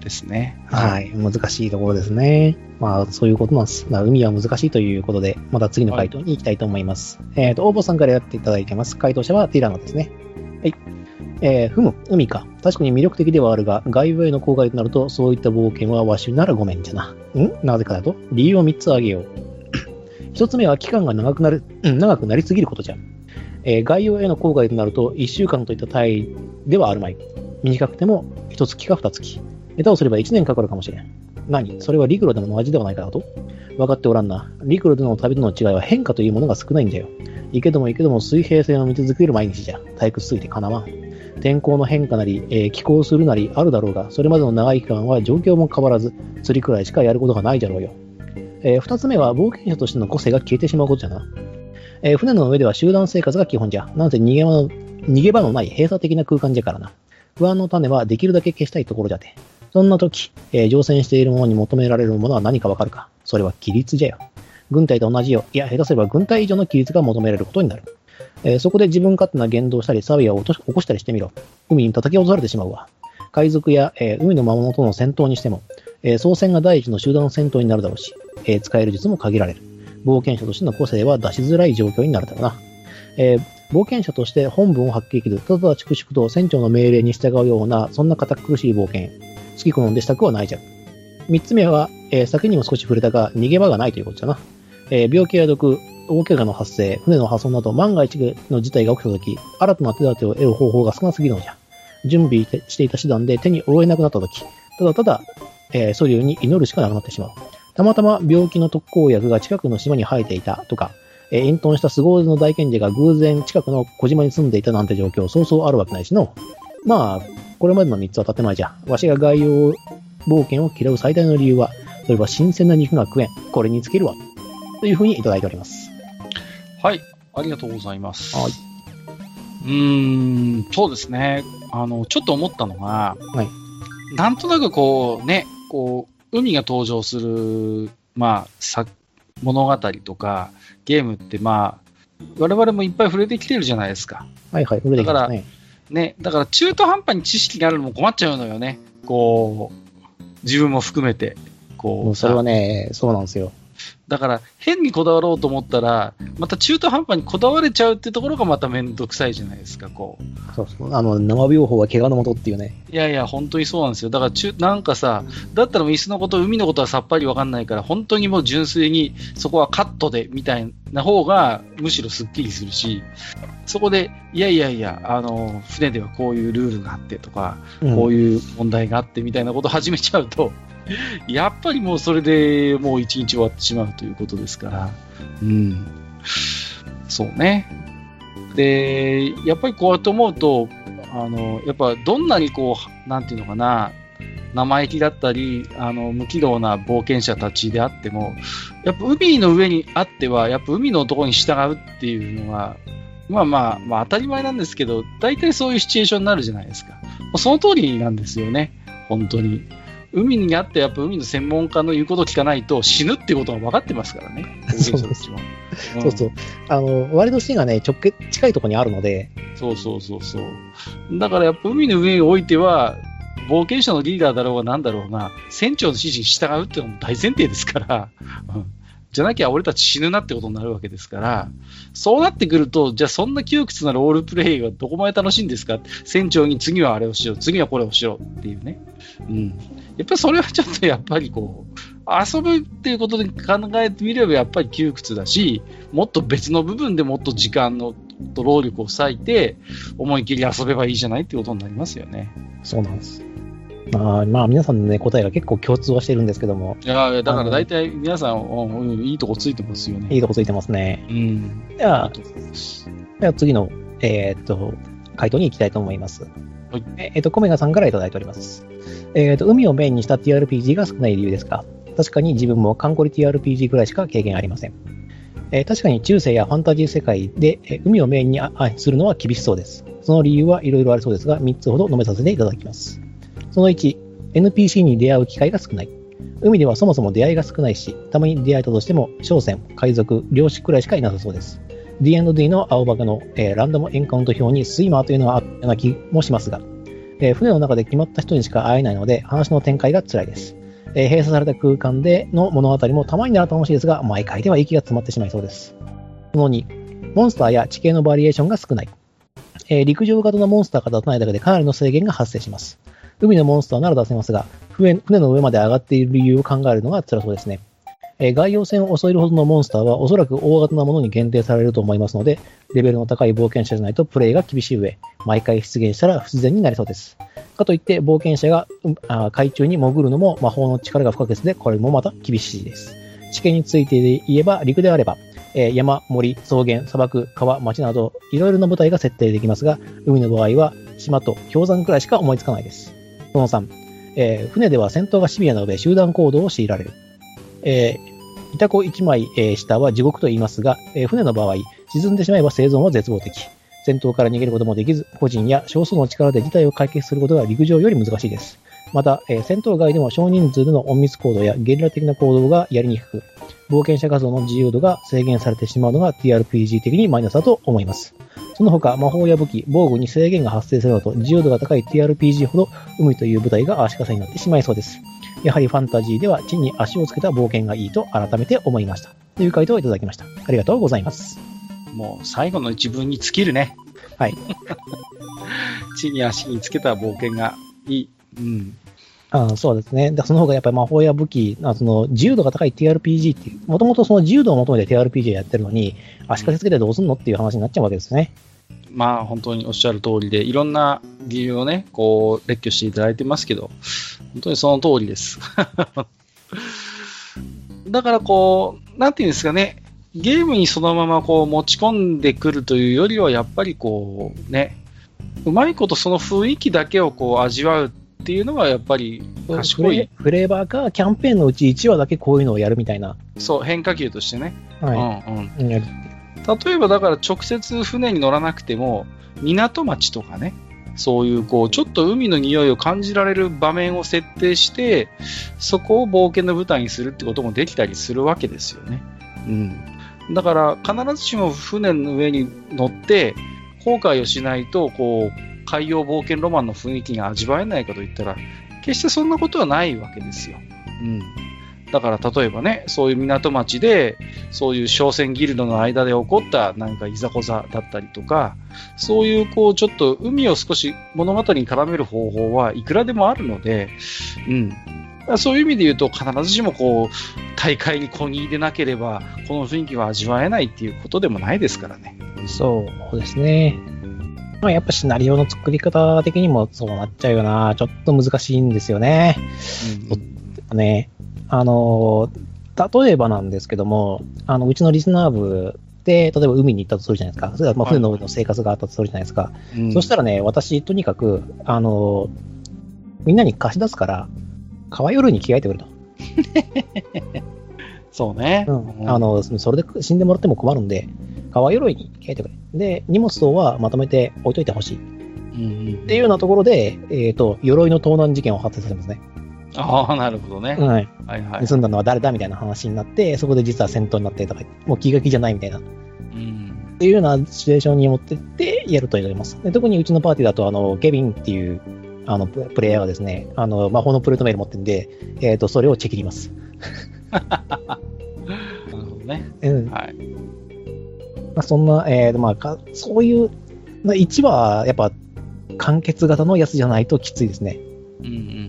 Speaker 1: ですね。
Speaker 2: はい、難しいところですね。まあ、そういうことなんです。海は難しいということで、また次の回答に行きたいと思います。えっ、と、応募さんからやっていただいてます。回答者はティラノですね。はい。えー、ふむ、海か。確かに魅力的ではあるが、外部への公開となると、そういった冒険はわしならごめんじゃな。ん？なぜかだと理由を3つ挙げよう。<coughs> 1つ目は期間が長くなる、うん、長くなりすぎることじゃ。えー概要への公開となると、1週間といった単位ではあるまい。短くても、1月か2月。下手をすれば1年かかるかもしれん。何？それはリグロでも同じではないかだと？分かっておらんな。陸路での旅との違いは変化というものが少ないんだよ。行けども行けども水平線を見続ける毎日じゃ。退屈すぎてかなわん。天候の変化なり、えー気候するなりあるだろうが、それまでの長い期間は状況も変わらず、釣りくらいしかやることがないじゃろうよ。えー二つ目は冒険者としての個性が消えてしまうことじゃな。えー船の上では集団生活が基本じゃ。なんせ逃げ場の逃げ場のない閉鎖的な空間じゃからな。不安の種はできるだけ消したいところじゃて。そんな時、えー乗船している者に求められるものは何かわかるか？それは規律じゃよ。軍隊と同じよ。いや、下手すれば軍隊以上の規律が求められることになる。えーそこで自分勝手な言動したり、騒ぎを起こしたりしてみろ。海に叩き落とされてしまうわ。海賊や、えー海の魔物との戦闘にしても、えー操船が第一の集団戦闘になるだろうし、えー使える術も限られる。冒険者としての個性は出しづらい状況になるだろうな。えー冒険者として本文を発揮できる、ただ粛々と船長の命令に従うような、そんな堅苦しい冒険。好き好んでしたくはないじゃん。三つ目は、えー先にも少し触れたが、逃げ場がないということだな。えー病気や毒、大怪我の発生、船の破損など万が一の事態が起きたとき、新たな手立てを得る方法が少なすぎるのじゃ。準備していた手段で手に負えなくなったとき、ただただ、えー、ソリューに祈るしかなくなってしまう。たまたま病気の特効薬が近くの島に生えていたとか、えー隠遁した凄腕の大賢者が偶然近くの小島に住んでいたなんて状況、そうそうあるわけないしの。まあ、これまでの3つは建前じゃ。わしが外洋冒険を嫌う最大の理由は、それは新鮮な肉が食えん。これにつけるわ。というふうにいただいております。
Speaker 1: はい。ありがとうございます。
Speaker 2: はい。
Speaker 1: うーん、そうですね。あの、ちょっと思ったのが、
Speaker 2: はい
Speaker 1: なんとなくこうね、こう、海が登場する、まあ、さ物語とか、ゲームってまあ、我々もいっぱい触れてきてるじゃないですか。
Speaker 2: はいはい、触れてきますね。
Speaker 1: ね、だから中途半端に知識があるのも困っちゃうのよね。こう、自分も含めて。こう、
Speaker 2: うそれはね、そうなんですよ。
Speaker 1: だから変にこだわろうと思ったら、また中途半端にこだわれちゃうってところがまためんどくさいじゃないですか、こう。
Speaker 2: そうそう。あの、生病法は怪我のもとっていうね。
Speaker 1: いやいや、本当にそうなんですよ。だから中、なんかさ、だったら椅子のこと、海のことはさっぱりわかんないから、本当にもう純粋にそこはカットでみたいな方がむしろスッキリするし、そこで、いやいやいや、あの、船ではこういうルールがあってとか、
Speaker 2: うん
Speaker 1: こういう問題があってみたいなことを始めちゃうと、<laughs> やっぱりもうそれでもう一日終わってしまうということですから、うん。そうね。で、やっぱりこうやって思うと、あの、やっぱどんなにこう、なんていうのかな、生意気だったり、あの、無軌道な冒険者たちであっても、やっぱ海の上にあっては、やっぱ海の男に従うっていうのは、まあまあ、まあ当たり前なんですけど、大体そういうシチュエーションになるじゃないですか。その通りなんですよね。本当に。海にあってやっぱ海の専門家の言うことを聞かないと死ぬっていうことが分かってますからね。
Speaker 2: そうそう
Speaker 1: うん
Speaker 2: そうそう。あの、割と死がね、直結、近いところにあるので、
Speaker 1: そうそうそうそう。だからやっぱ海の上においては、冒険者のリーダーだろうが何だろうが、船長の指示に従うっていうのも大前提ですから、うんじゃなきゃ俺たち死ぬなってことになるわけですから、そうなってくると、じゃあそんな窮屈なロールプレイがどこまで楽しいんですか？船長に次はあれをしよう、次はこれをしようっていうね。うん。やっぱりそれはちょっとやっぱりこう、遊ぶっていうことで考えてみればやっぱり窮屈だし、もっと別の部分でもっと時間のと労力を割いて、思い切り遊べばいいじゃないってことになりますよね。
Speaker 2: そうなんです。まあ、まあ、皆さんのね、答えが結構共通はしてるんですけども、
Speaker 1: いやだから大体皆さんうんいいとこついてますよね。
Speaker 2: いいとこついてますね。
Speaker 1: うん。
Speaker 2: では、では次の、えーっと、回答に行きたいと思います。
Speaker 1: はい
Speaker 2: えーと、コメガさんからいただいております。えーと、海をメインにした TRPG が少ない理由ですか？確かに自分もカンコリ TRPG くらいしか経験ありません。えー確かに中世やファンタジー世界で、え海をメインにするのは厳しそうです。その理由はいろいろありそうですが、3つほど述べさせていただきます。その1、NPC に出会う機会が少ない。海ではそもそも出会いが少ないし、たまに出会えたとしても、商船、海賊、漁師くらいしかいなさそうです。D&D の青バカの、えーランダムエンカウント表にスイマーというのがあったような気もしますが、えー船の中で決まった人にしか会えないので、話の展開が辛いです。えー閉鎖された空間での物語もたまになら楽しいですが、毎回では息が詰まってしまいそうです。その2、モンスターや地形のバリエーションが少ない。えー陸上型のモンスターが出さないだけでかなりの制限が発生します。海のモンスターなら出せますが、船の上まで上がっている理由を考えるのが辛そうですね。えー外洋船を襲えるほどのモンスターはおそらく大型なものに限定されると思いますので、レベルの高い冒険者じゃないとプレイが厳しい上、毎回出現したら不自然になりそうです。かといって冒険者が、うんあ海中に潜るのも魔法の力が不可欠で、これもまた厳しいです。地形についてで言えば、陸であれば、えー山、森、草原、砂漠、川、町など、いろいろな部隊が設定できますが、海の場合は、島と氷山くらいしか思いつかないです。その3、えー船では戦闘がシビアなので集団行動を強いられる。えー、イタコ1枚、えー下は地獄と言いますが、えー船の場合、沈んでしまえば生存は絶望的。戦闘から逃げることもできず、個人や少数の力で事態を解決することが陸上より難しいです。また、えー戦闘外でも少人数での隠密行動やゲリラ的な行動がやりにくく、冒険者活動の自由度が制限されてしまうのが TRPG 的にマイナスだと思います。その他、魔法や武器、防具に制限が発生するのと自由度が高い TRPG ほど海という舞台が足かせになってしまいそうです。やはりファンタジーでは地に足をつけた冒険がいいと改めて思いました。という回答をいただきました。ありがとうございます。
Speaker 1: もう最後の一文に尽きるね。
Speaker 2: はい。<laughs>
Speaker 1: 地に足につけた冒険がいい。うん。
Speaker 2: あそうですね。だその方がやっぱり魔法や武器、あその自由度が高い TRPG っていう、もともとその自由度を求めて TRPG をやってるのに、足かせつけてどうすんのっていう話になっちゃうわけですね。
Speaker 1: まあ本当におっしゃる通りで、いろんな理由をね、こう、列挙していただいてますけど、本当にその通りです。<laughs> だからこう、なんていうんですかね、ゲームにそのままこう持ち込んでくるというよりは、やっぱりこう、ね、うまいことその雰囲気だけをこう味わうっていうのがやっぱり賢い
Speaker 2: フレ、ーバーか、キャンペーンのうち1話だけこういうのをやるみたいな。
Speaker 1: そう、変化球としてね。
Speaker 2: は
Speaker 1: うんうん。
Speaker 2: い。うんやる
Speaker 1: 例えばだから直接船に乗らなくても、港町とかね、そういうこう、ちょっと海の匂いを感じられる場面を設定して、そこを冒険の舞台にするってこともできたりするわけですよね。うん。だから必ずしも船の上に乗って、後悔をしないと、こう、海洋冒険ロマンの雰囲気が味わえないかといったら、決してそんなことはないわけですよ。うん。だから例えばね、そういう港町で、そういう商船ギルドの間で起こったなんかいざこざだったりとか、そういうこうちょっと海を少し物語に絡める方法はいくらでもあるので、うん。そういう意味で言うと必ずしもこう大会にこぎ入れなければこの雰囲気は味わえないっていうことでもないですからね。
Speaker 2: そうですね。まあ、やっぱシナリオの作り方的にもそうなっちゃうよな。ちょっと難しいんですよね。
Speaker 1: うん
Speaker 2: ね。あの、例えばなんですけども、あの、うちのリスナー部で、例えば海に行ったとするじゃないですか。それはまあ
Speaker 1: はい
Speaker 2: 船の上の生活があったとするじゃないですか。
Speaker 1: うん
Speaker 2: そしたらね、私、とにかく、あの、みんなに貸し出すから、川夜に着替えてくれと。<laughs>
Speaker 1: そうね。
Speaker 2: うん。あの、それで死んでもらっても困るんで、川鎧に着替えてくれ。で、荷物等はまとめて置いといてほしい。
Speaker 1: うんうん
Speaker 2: っていうようなところで、えっ、と、鎧の盗難事件を発生させますね。
Speaker 1: ああ、なるほどね。
Speaker 2: はい。
Speaker 1: はいはい。
Speaker 2: 盗んだのは誰だみたいな話になって、そこで実は戦闘になってとか、もう気が気じゃないみたいな。っ
Speaker 1: うん
Speaker 2: ていうようなシチュエーションに持ってってやると言われます。で特にうちのパーティーだと、あの、ケビンっていう、あの、ププレイヤーがですね、あの、魔法のプルートメール持ってるんで、えっ、と、それをチェキります。<laughs>
Speaker 1: なるほどね。
Speaker 2: うん。
Speaker 1: はい。
Speaker 2: まあ、そんな、えーとまあか、そういう、まあ、1はやっぱ完結型のやつじゃないときついですね。
Speaker 1: うんうんうん。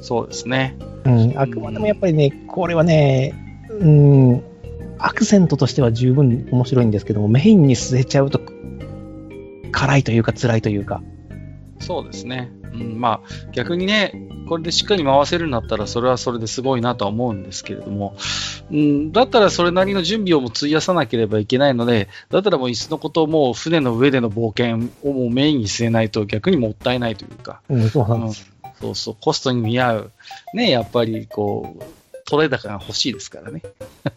Speaker 1: そうですね。
Speaker 2: うん、あくまでもやっぱりね、これはね、うん、アクセントとしては十分面白いんですけども、メインに据えちゃうと、辛いというか辛いというか、
Speaker 1: そうですね。うん、まあ、逆にね、これでしっかり回せるんだったら、それはそれですごいなとは思うんですけれども、うん、だったらそれなりの準備をも費やさなければいけないので、だったらもういっそのことをもう船の上での冒険をもうメインに据えないと逆にもったいないというか、
Speaker 2: うん、そうなん
Speaker 1: うん
Speaker 2: です。
Speaker 1: そうそう、コストに見合う、ね、やっぱりこう、取れ高が欲しいですからね。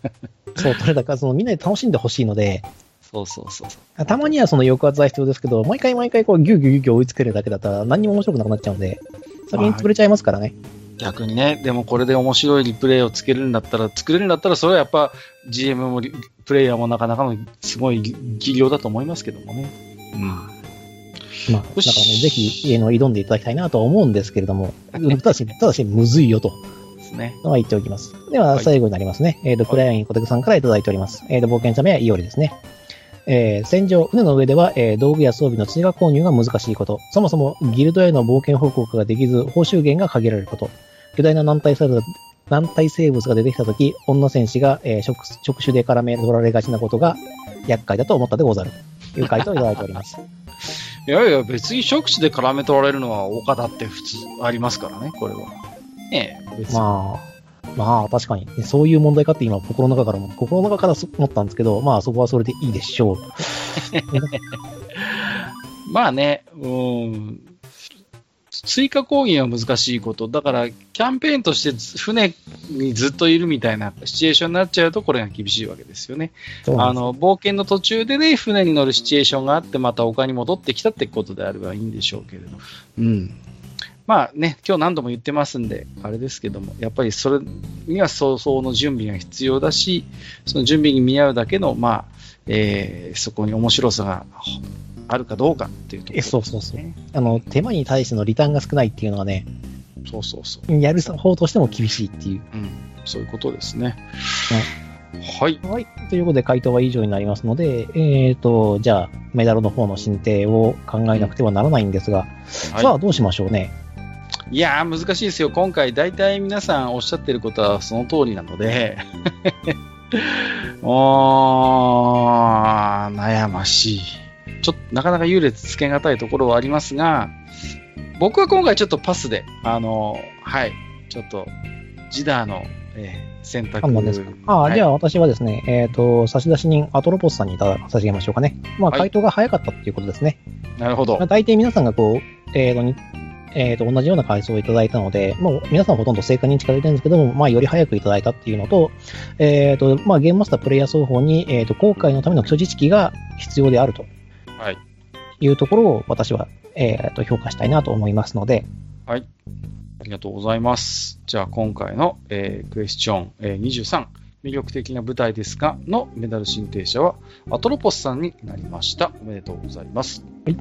Speaker 1: <laughs>
Speaker 2: そう、それだから、そのみんなで楽しんでほしいので、
Speaker 1: そうそうそう。
Speaker 2: たまにはその抑圧は必要ですけど、毎回毎回こうギュギュギュギュ追いつけるだけだったら何にも面白くなくなっちゃうんで、先に潰れちゃいますからね。
Speaker 1: 逆にね、でもこれで面白いリプレイをつけるんだったら、作れるんだったら、それはやっぱ GM もリプレイヤーもなかなかのすごい技量だと思いますけどもね。うん。
Speaker 2: まあ、だからね、ぜひ、あの、挑んでいただきたいなとは思うんですけれども、<laughs> ただし、ただし、むずいよと。
Speaker 1: ですね。
Speaker 2: のは言っておきます。では、
Speaker 1: はい
Speaker 2: 最後になりますね。えっ、と、クライアンコテクさんからいただいております。えっ、と、冒険者名はイオリですね。えー戦場、船の上では、えー道具や装備の追加購入が難しいこと。そもそも、ギルドへの冒険報告ができず、報酬源が限られること。巨大な軟体生物軟体生物が出てきたとき、女戦士が、えー触触手で絡め取られがちなことが厄介だと思ったでござる。という回答をいただいております。<laughs>
Speaker 1: いやいや、別に触手で絡め取られるのは岡田って普通ありますからね、これは。ねえ、別に。
Speaker 2: まあ、まあ、確かに。そういう問題かって今、心の中からも、心の中から思ったんですけど、まあ、そこはそれでいいでしょう。<laughs>
Speaker 1: まあね、うん、追加攻撃は難しいこと。だから、キャンペーンとして船にずっといるみたいなシチュエーションになっちゃうと、これが厳しいわけですよね。あの、冒険の途中でね、船に乗るシチュエーションがあって、また丘に戻ってきたってことであればいいんでしょうけれど。うん。まあね、今日何度も言ってますんで、あれですけども、やっぱりそれには相当の準備が必要だし、その準備に見合うだけの、まあ、えー、そこに面白さがあるかどうかっていうところ、
Speaker 2: ね、そうそうそう。あの、手間に対してのリターンが少ないっていうのはね、
Speaker 1: そうそうそう。
Speaker 2: やる方としても厳しいっていう。
Speaker 1: うん、そういうことですね。はい。
Speaker 2: はい。ということで、回答は以上になりますので、えっ、ー、と、じゃあ、メダルの方の進呈を考えなくてはならないんですが、うんはい、さあ、どうしましょうね。
Speaker 1: いやー、難しいですよ。今回、大体皆さんおっしゃってることはその通りなので、<laughs> おー、悩ましい。ちょっとなかなか優劣つけがたいところはありますが、僕は今回ちょっとパスで、あの、はい、ちょっと、ジダーの、えー、選択
Speaker 2: ですか？ああ、はい、じゃあ私はですね、えっ、ー、と、差出人アトロポスさんにいただ差し上げましょうかね。まあ、回答が早かったっていうことですね。
Speaker 1: はい、なるほど。
Speaker 2: まあ、大抵皆さんがこう、えっ、ー、と、えっ、ー、と、同じような回答をいただいたので、もう皆さんほとんど正解に近づいてるんですけども、まあ、より早くいただいたっていうのと、えっ、ー、と、まあ、ゲームマスタープレイヤー双方に、えっ、ー、と、後悔のための基礎知識が必要であると。
Speaker 1: はい。
Speaker 2: いうところを私は、えっ、と、評価したいなと思いますので。
Speaker 1: はい。ありがとうございます。じゃあ、今回の、えー、クエスチョン、えー、23、魅力的な舞台ですが、のメダル申請者は、アトロポスさんになりました。おめでとうございます。
Speaker 2: はい。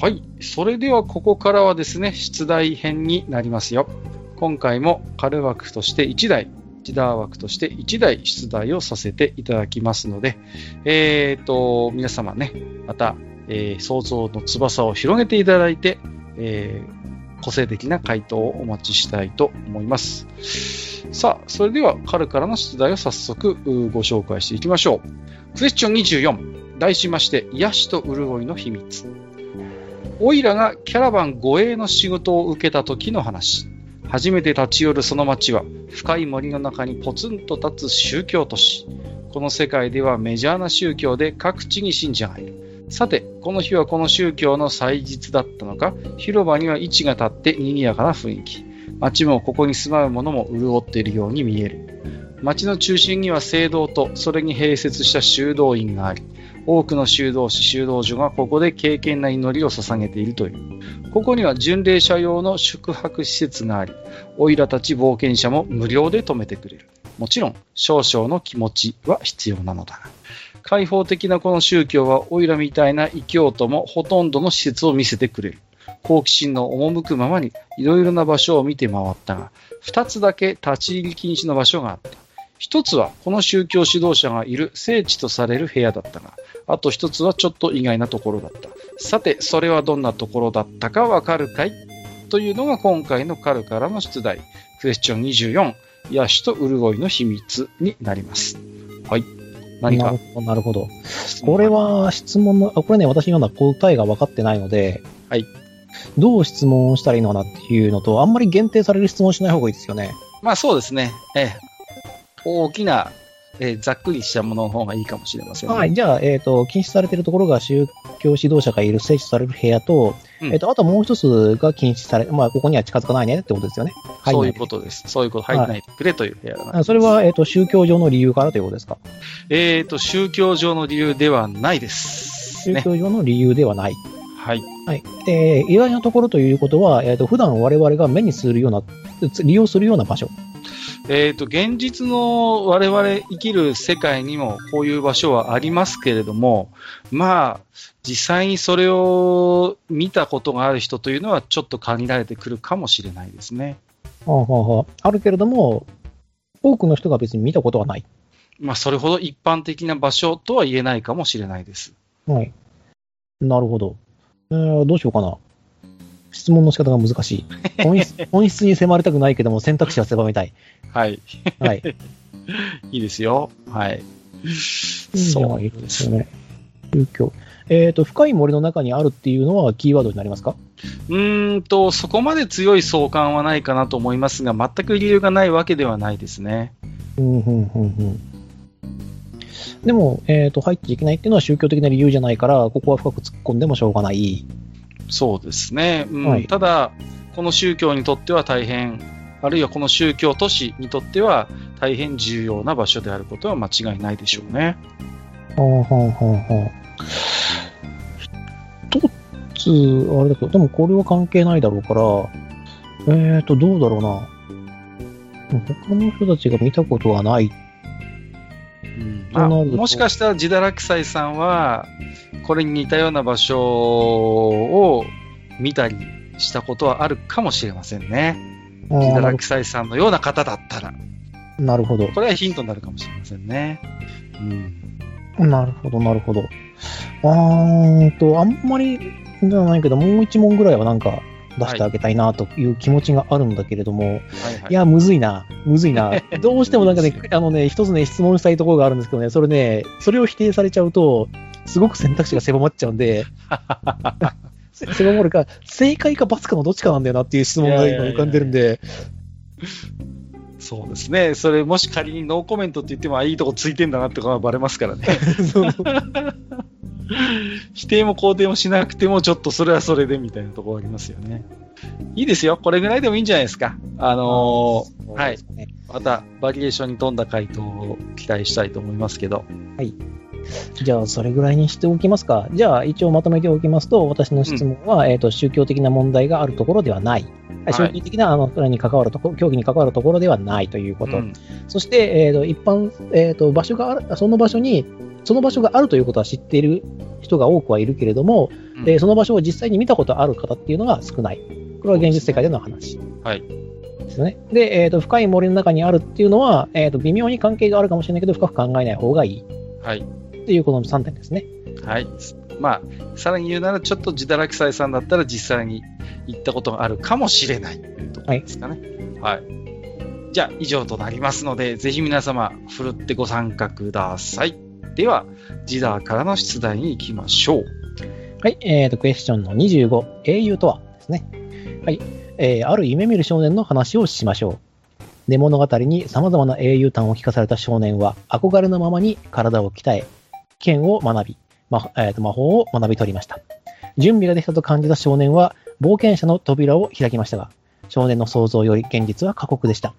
Speaker 1: はい。それではここからはですね、出題編になりますよ。今回もカル枠として1台、ジダー枠として1台出題をさせていただきますので、え、ー、と、皆様ね、また、えー、想像の翼を広げていただいて、えー、個性的な回答をお待ちしたいと思います。さあ、それではカルからの出題を早速ご紹介していきましょう。クエスチョン24、題しまして、癒しと潤いの秘密。オイラがキャラバン護衛の仕事を受けた時の話。初めて立ち寄るその町は、深い森の中にポツンと立つ宗教都市。この世界ではメジャーな宗教で各地に信者がいる。さて、この日はこの宗教の祭日だったのか、広場には位置が立って賑やかな雰囲気。町もここに住まう者も潤っているように見える。町の中心には聖堂と、それに併設した修道院があり、多くの修道士、修道女がここで敬虔な祈りを捧げているという。ここには巡礼者用の宿泊施設があり、オイラたち冒険者も無料で泊めてくれる。もちろん、少々の気持ちは必要なのだが。開放的なこの宗教は、オイラみたいな異教徒もほとんどの施設を見せてくれる。好奇心の赴くままにいろいろな場所を見て回ったが、二つだけ立ち入り禁止の場所があった。一つはこの宗教指導者がいる聖地とされる部屋だったが、あと一つはちょっと意外なところだった。さて、それはどんなところだったかわかるかい？というのが今回のカルからの出題。クエスチョン24、癒しと潤いの秘密になります。はい。何か？
Speaker 2: なるほど、なるほど。これは質問の、あこれね、私にまだ答えが分かってないので、
Speaker 1: はい。
Speaker 2: どう質問したらいいのかなっていうのと、あんまり限定される質問しない方がいいですよね。
Speaker 1: まあそうですね。ええ。大きな、えーざっくりしたものの方がいいかもしれませんね。
Speaker 2: はい。じゃあ、えっ、と、禁止されているところが宗教指導者がいる、聖地とされる部屋と、
Speaker 1: うん
Speaker 2: えっ、と、あともう一つが禁止され、まあ、ここには近づかないねってことですよね。はい。
Speaker 1: そういうことです。そういうこと、入らないでくれという部屋だな。
Speaker 2: あそれは、えっ、と、宗教上の理由からということですか？
Speaker 1: えっ、と、宗教上の理由ではないです。
Speaker 2: 宗
Speaker 1: ね。
Speaker 2: 教上の理由ではない。
Speaker 1: はい。
Speaker 2: はい。で、意外なところということは、えっ、と、普段我々が目にするような、利用するような場所。
Speaker 1: えっ、と、現実の我々生きる世界にもこういう場所はありますけれども、まあ、実際にそれを見たことがある人というのはちょっと限られてくるかもしれないですね。
Speaker 2: はあはあはああるけれども、多くの人が別に見たことはない。
Speaker 1: まあ、それほど一般的な場所とは言えないかもしれないです。
Speaker 2: はい。なるほど。えーどうしようかな。質問の仕方が難しい。本質 <laughs> 本質に迫りたくないけども、選択肢は狭めたい。
Speaker 1: はい。
Speaker 2: はい。<laughs>
Speaker 1: いいですよ。はい。そう
Speaker 2: ないですよね。宗教。えっ、と、深い森の中にあるっていうのはキーワードになりますか？
Speaker 1: うーんと、そこまで強い相関はないかなと思いますが、全く理由がないわけではないですね。
Speaker 2: うん、うん、うん、うん。でも、えっ、と、入っていけないっていうのは宗教的な理由じゃないから、ここは深く突っ込んでもしょうがない。
Speaker 1: そうですね。うん
Speaker 2: はい
Speaker 1: ただ、この宗教にとっては大変、あるいはこの宗教都市にとっては大変重要な場所であることは間違いないでしょうね。
Speaker 2: ほうほうほうほう。一つ、あれだけど、でもこれは関係ないだろうから、えっ、と、どうだろうな。他の人たちが見たことはない。
Speaker 1: うんまあ、もしかしたら自堕落斎さんは、これに似たような場所を見たりしたことはあるかもしれませんね。自堕落斎さんのような方だったら。
Speaker 2: なるほど。
Speaker 1: これはヒントになるかもしれませんね。うん。
Speaker 2: なるほど、なるほど。あーんと、あんまりじゃないけど、もう一問ぐらいはなんか出してあげたいなという気持ちがあるんだけれども、
Speaker 1: はいはい
Speaker 2: い、や、むずいな、むずいな。どうしてもなんかね、<laughs> あのね、一つね、質問したいところがあるんですけどね、それね、それを否定されちゃうと、すごく選択肢が狭まっちゃうんで、せ <laughs> 狭まるか、正解か罰かのどっちかなんだよなっていう質問が今浮かんでるんで、
Speaker 1: そうですね。それもし仮にノーコメントって言っても、あいいとこついてんだなってことがバレますからね。<laughs> <laughs> 否定も肯定もしなくても、ちょっとそれはそれでみたいなところありますよね。いいですよ。これぐらいでもいいんじゃないですか。あのーはい。
Speaker 2: ね
Speaker 1: また、バリエーションに富んだ回答を期待したいと思いますけど。
Speaker 2: じゃあ、それぐらいにしておきますか。じゃあ、一応まとめておきますと、私の質問は、えっ、と、宗教的な問題があるところではない。
Speaker 1: い
Speaker 2: 宗教的な、あの、それに関わるところ、競技に関わるところではないということ。
Speaker 1: うん
Speaker 2: そして、えっ、と、一般、えっ、と、場所がある、その場所に、その場所があるということは知っている人が多くはいるけれども、
Speaker 1: うん
Speaker 2: えーその場所を実際に見たことある方っていうのが少ない。これは現実世界での話。
Speaker 1: はい。
Speaker 2: ですよね。で、えっ、と、深い森の中にあるっていうのは、えっ、と、微妙に関係があるかもしれないけど、深く考えない方がいい。
Speaker 1: はい。
Speaker 2: っていうこの3点ですね。
Speaker 1: はい。まあ、さらに言うなら、ちょっと自堕落斎さんだったら実際に行ったことがあるかもしれないというところですかね。はい。じゃあ、以上となりますので、ぜひ皆様、ふるってご参加ください。では、ジダーからの出題に行きましょう。
Speaker 2: はい、えーと、クエスチョンの25、英雄とはですね。はい、えーある夢見る少年の話をしましょう。で物語に様々な英雄譚を聞かされた少年は、憧れのままに体を鍛え、剣を学び、まえーと魔法を学び取りました。準備ができたと感じた少年は、冒険者の扉を開きましたが、少年の想像より現実は過酷でした。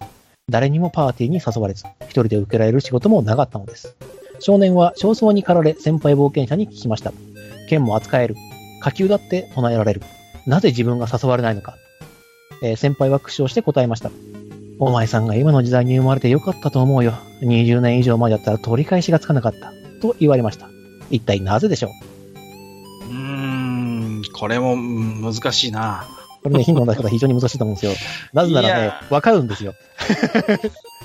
Speaker 2: 誰にもパーティーに誘われず、一人で受けられる仕事もなかったのです。少年は焦燥に駆られ先輩冒険者に聞きました。剣も扱える。下級だって唱えられる。なぜ自分が誘われないのか。えー先輩は苦笑して答えました。お前さんが今の時代に生まれてよかったと思うよ。20年以上前だったら取り返しがつかなかった。と言われました。一体なぜでしょう？
Speaker 1: うーん、これもうん難しいな。
Speaker 2: これね、ヒントの出し方非常に難しいと思うんですよ。<laughs> なぜならね
Speaker 1: いや、
Speaker 2: わかるんですよ。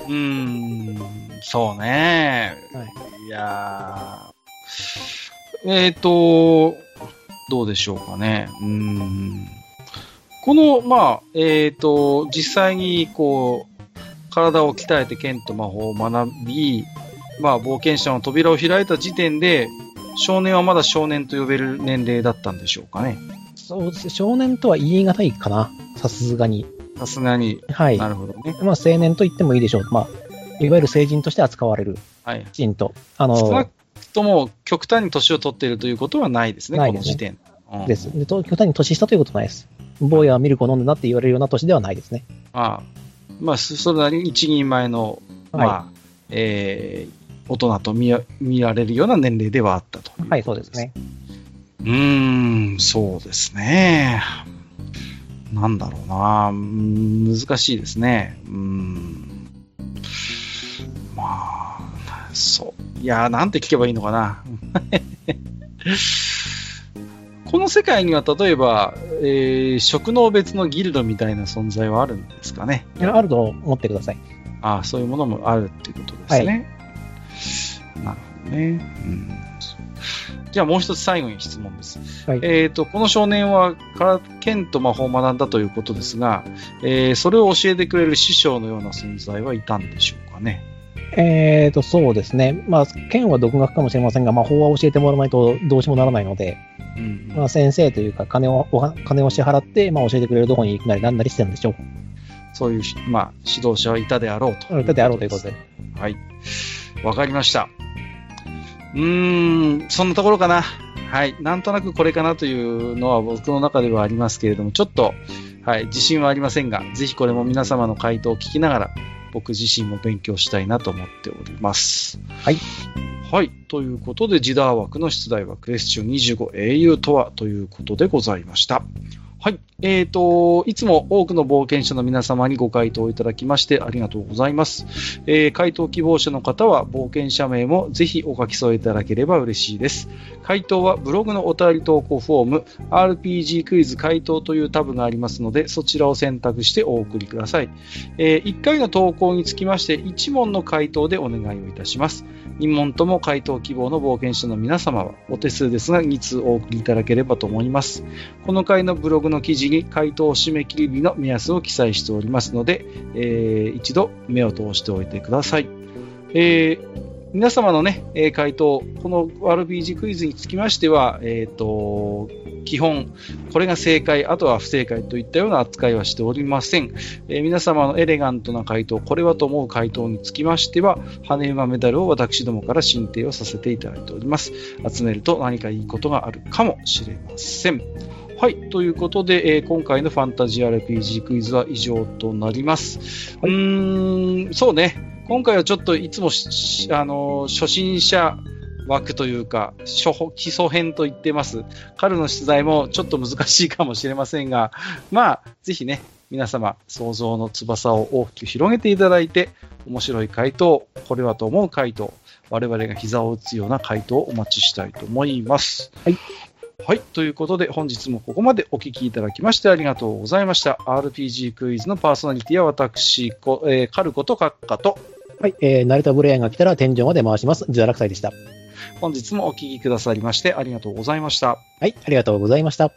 Speaker 1: うーん、そうね。、
Speaker 2: はい
Speaker 1: やーえっ、と、どうでしょうかね。うーん。この、まあ、えっ、と、実際に、こう、体を鍛えて剣と魔法を学び、まあ、冒険者の扉を開いた時点で、少年はまだ少年と呼べる年齢だったんでしょうかね。
Speaker 2: そうですね少年とは言い難いかな。さすがに。
Speaker 1: さすがに。
Speaker 2: はい。
Speaker 1: なるほどね。
Speaker 2: まあ、青年と言ってもいいでしょう。まあ、いわゆる成人として扱われる。
Speaker 1: はい。
Speaker 2: きちんと。あの
Speaker 1: 少なく、とも極端に年を取っているということはないですね、
Speaker 2: ないですね
Speaker 1: この時点。うん
Speaker 2: です。で、と極端に年下ということはないです。坊やはミルクを飲んでなって言われるような年ではないですね。
Speaker 1: ああまあ、そそれなりに一人前の、まあ、
Speaker 2: は
Speaker 1: えー大人と見や見られるような年齢ではあったと。
Speaker 2: はい、そうですね。
Speaker 1: うーん、そうですね。なんだろうな。難しいですね。うーん。まあ、そう。いやー、なんて聞けばいいのかな。<laughs> この世界には例えば、えー職能別のギルドみたいな存在はあるんですかね。
Speaker 2: いやあると思ってください。
Speaker 1: ああ、そういうものもあるっていうことですね。なるほどね。うん、じゃあもう一つ最後に質問です。
Speaker 2: はい
Speaker 1: えっ、と、この少年は剣と魔法を学んだということですが、えーそれを教えてくれる師匠のような存在はいたんでしょうかね。
Speaker 2: えーと、そうですね。まあ、剣は独学かもしれませんが、まあ、法は教えてもらわないとどうしようもならないので、
Speaker 1: うん
Speaker 2: まあ、先生というか、金を、お金を支払って、まあ、教えてくれるところに行くなりなんなりしてるんでしょう。
Speaker 1: そういうし、まあ、指導者はいたであろうと。
Speaker 2: だってあろうということで。
Speaker 1: はい。わかりました。うーん、そんなところかな。はい。なんとなくこれかなというのは僕の中ではありますけれども、ちょっと、はい、自信はありませんが、ぜひこれも皆様の回答を聞きながら、僕自身も勉強したいなと思っております。
Speaker 2: はい。
Speaker 1: はい。ということで、ジダー枠の出題はクエスチョン25英雄とはということでございました。はい。えーと、いつも多くの冒険者の皆様にご回答いただきましてありがとうございます。えー回答希望者の方は冒険者名もぜひお書き添えいただければ嬉しいです。回答はブログのお便り投稿フォーム RPG クイズ回答というタブがありますのでそちらを選択してお送りください。え1回の投稿につきまして1問の回答でお願いをいたします。2問とも回答希望の冒険者の皆様はお手数ですが2通お送りいただければと思います。この回のブログの記事に回答締め切り日の目安を記載しておりますので、えー一度目を通しておいてください。えー皆様のね、えー回答、この RPG クイズにつきましては、えっ、と、基本、これが正解、あとは不正解といったような扱いはしておりません。えー皆様のエレガントな回答、これはと思う回答につきましては、羽馬メダルを私どもから申請をさせていただいております。集めると何かいいことがあるかもしれません。はい。ということで、えー今回のファンタジー RPG クイズは以上となります。うーん、そうね。今回はちょっといつもあのー、初心者枠というか、初歩基礎編と言ってます。彼の出題もちょっと難しいかもしれませんが、まあ、ぜひね、皆様、想像の翼を大きく広げていただいて、面白い回答、これはと思う回答、我々が膝を打つような回答をお待ちしたいと思います。
Speaker 2: はい。
Speaker 1: はい。ということで、本日もここまでお聞きいただきましてありがとうございました。RPG クイズのパーソナリティは私、こえーカルコとカッカと、
Speaker 2: はい。えー、成田ブレアンが来たら天井まで回します。自堕落斎でした。
Speaker 1: 本日もお聞きくださりましてありがとうございました。
Speaker 2: はい。ありがとうございました。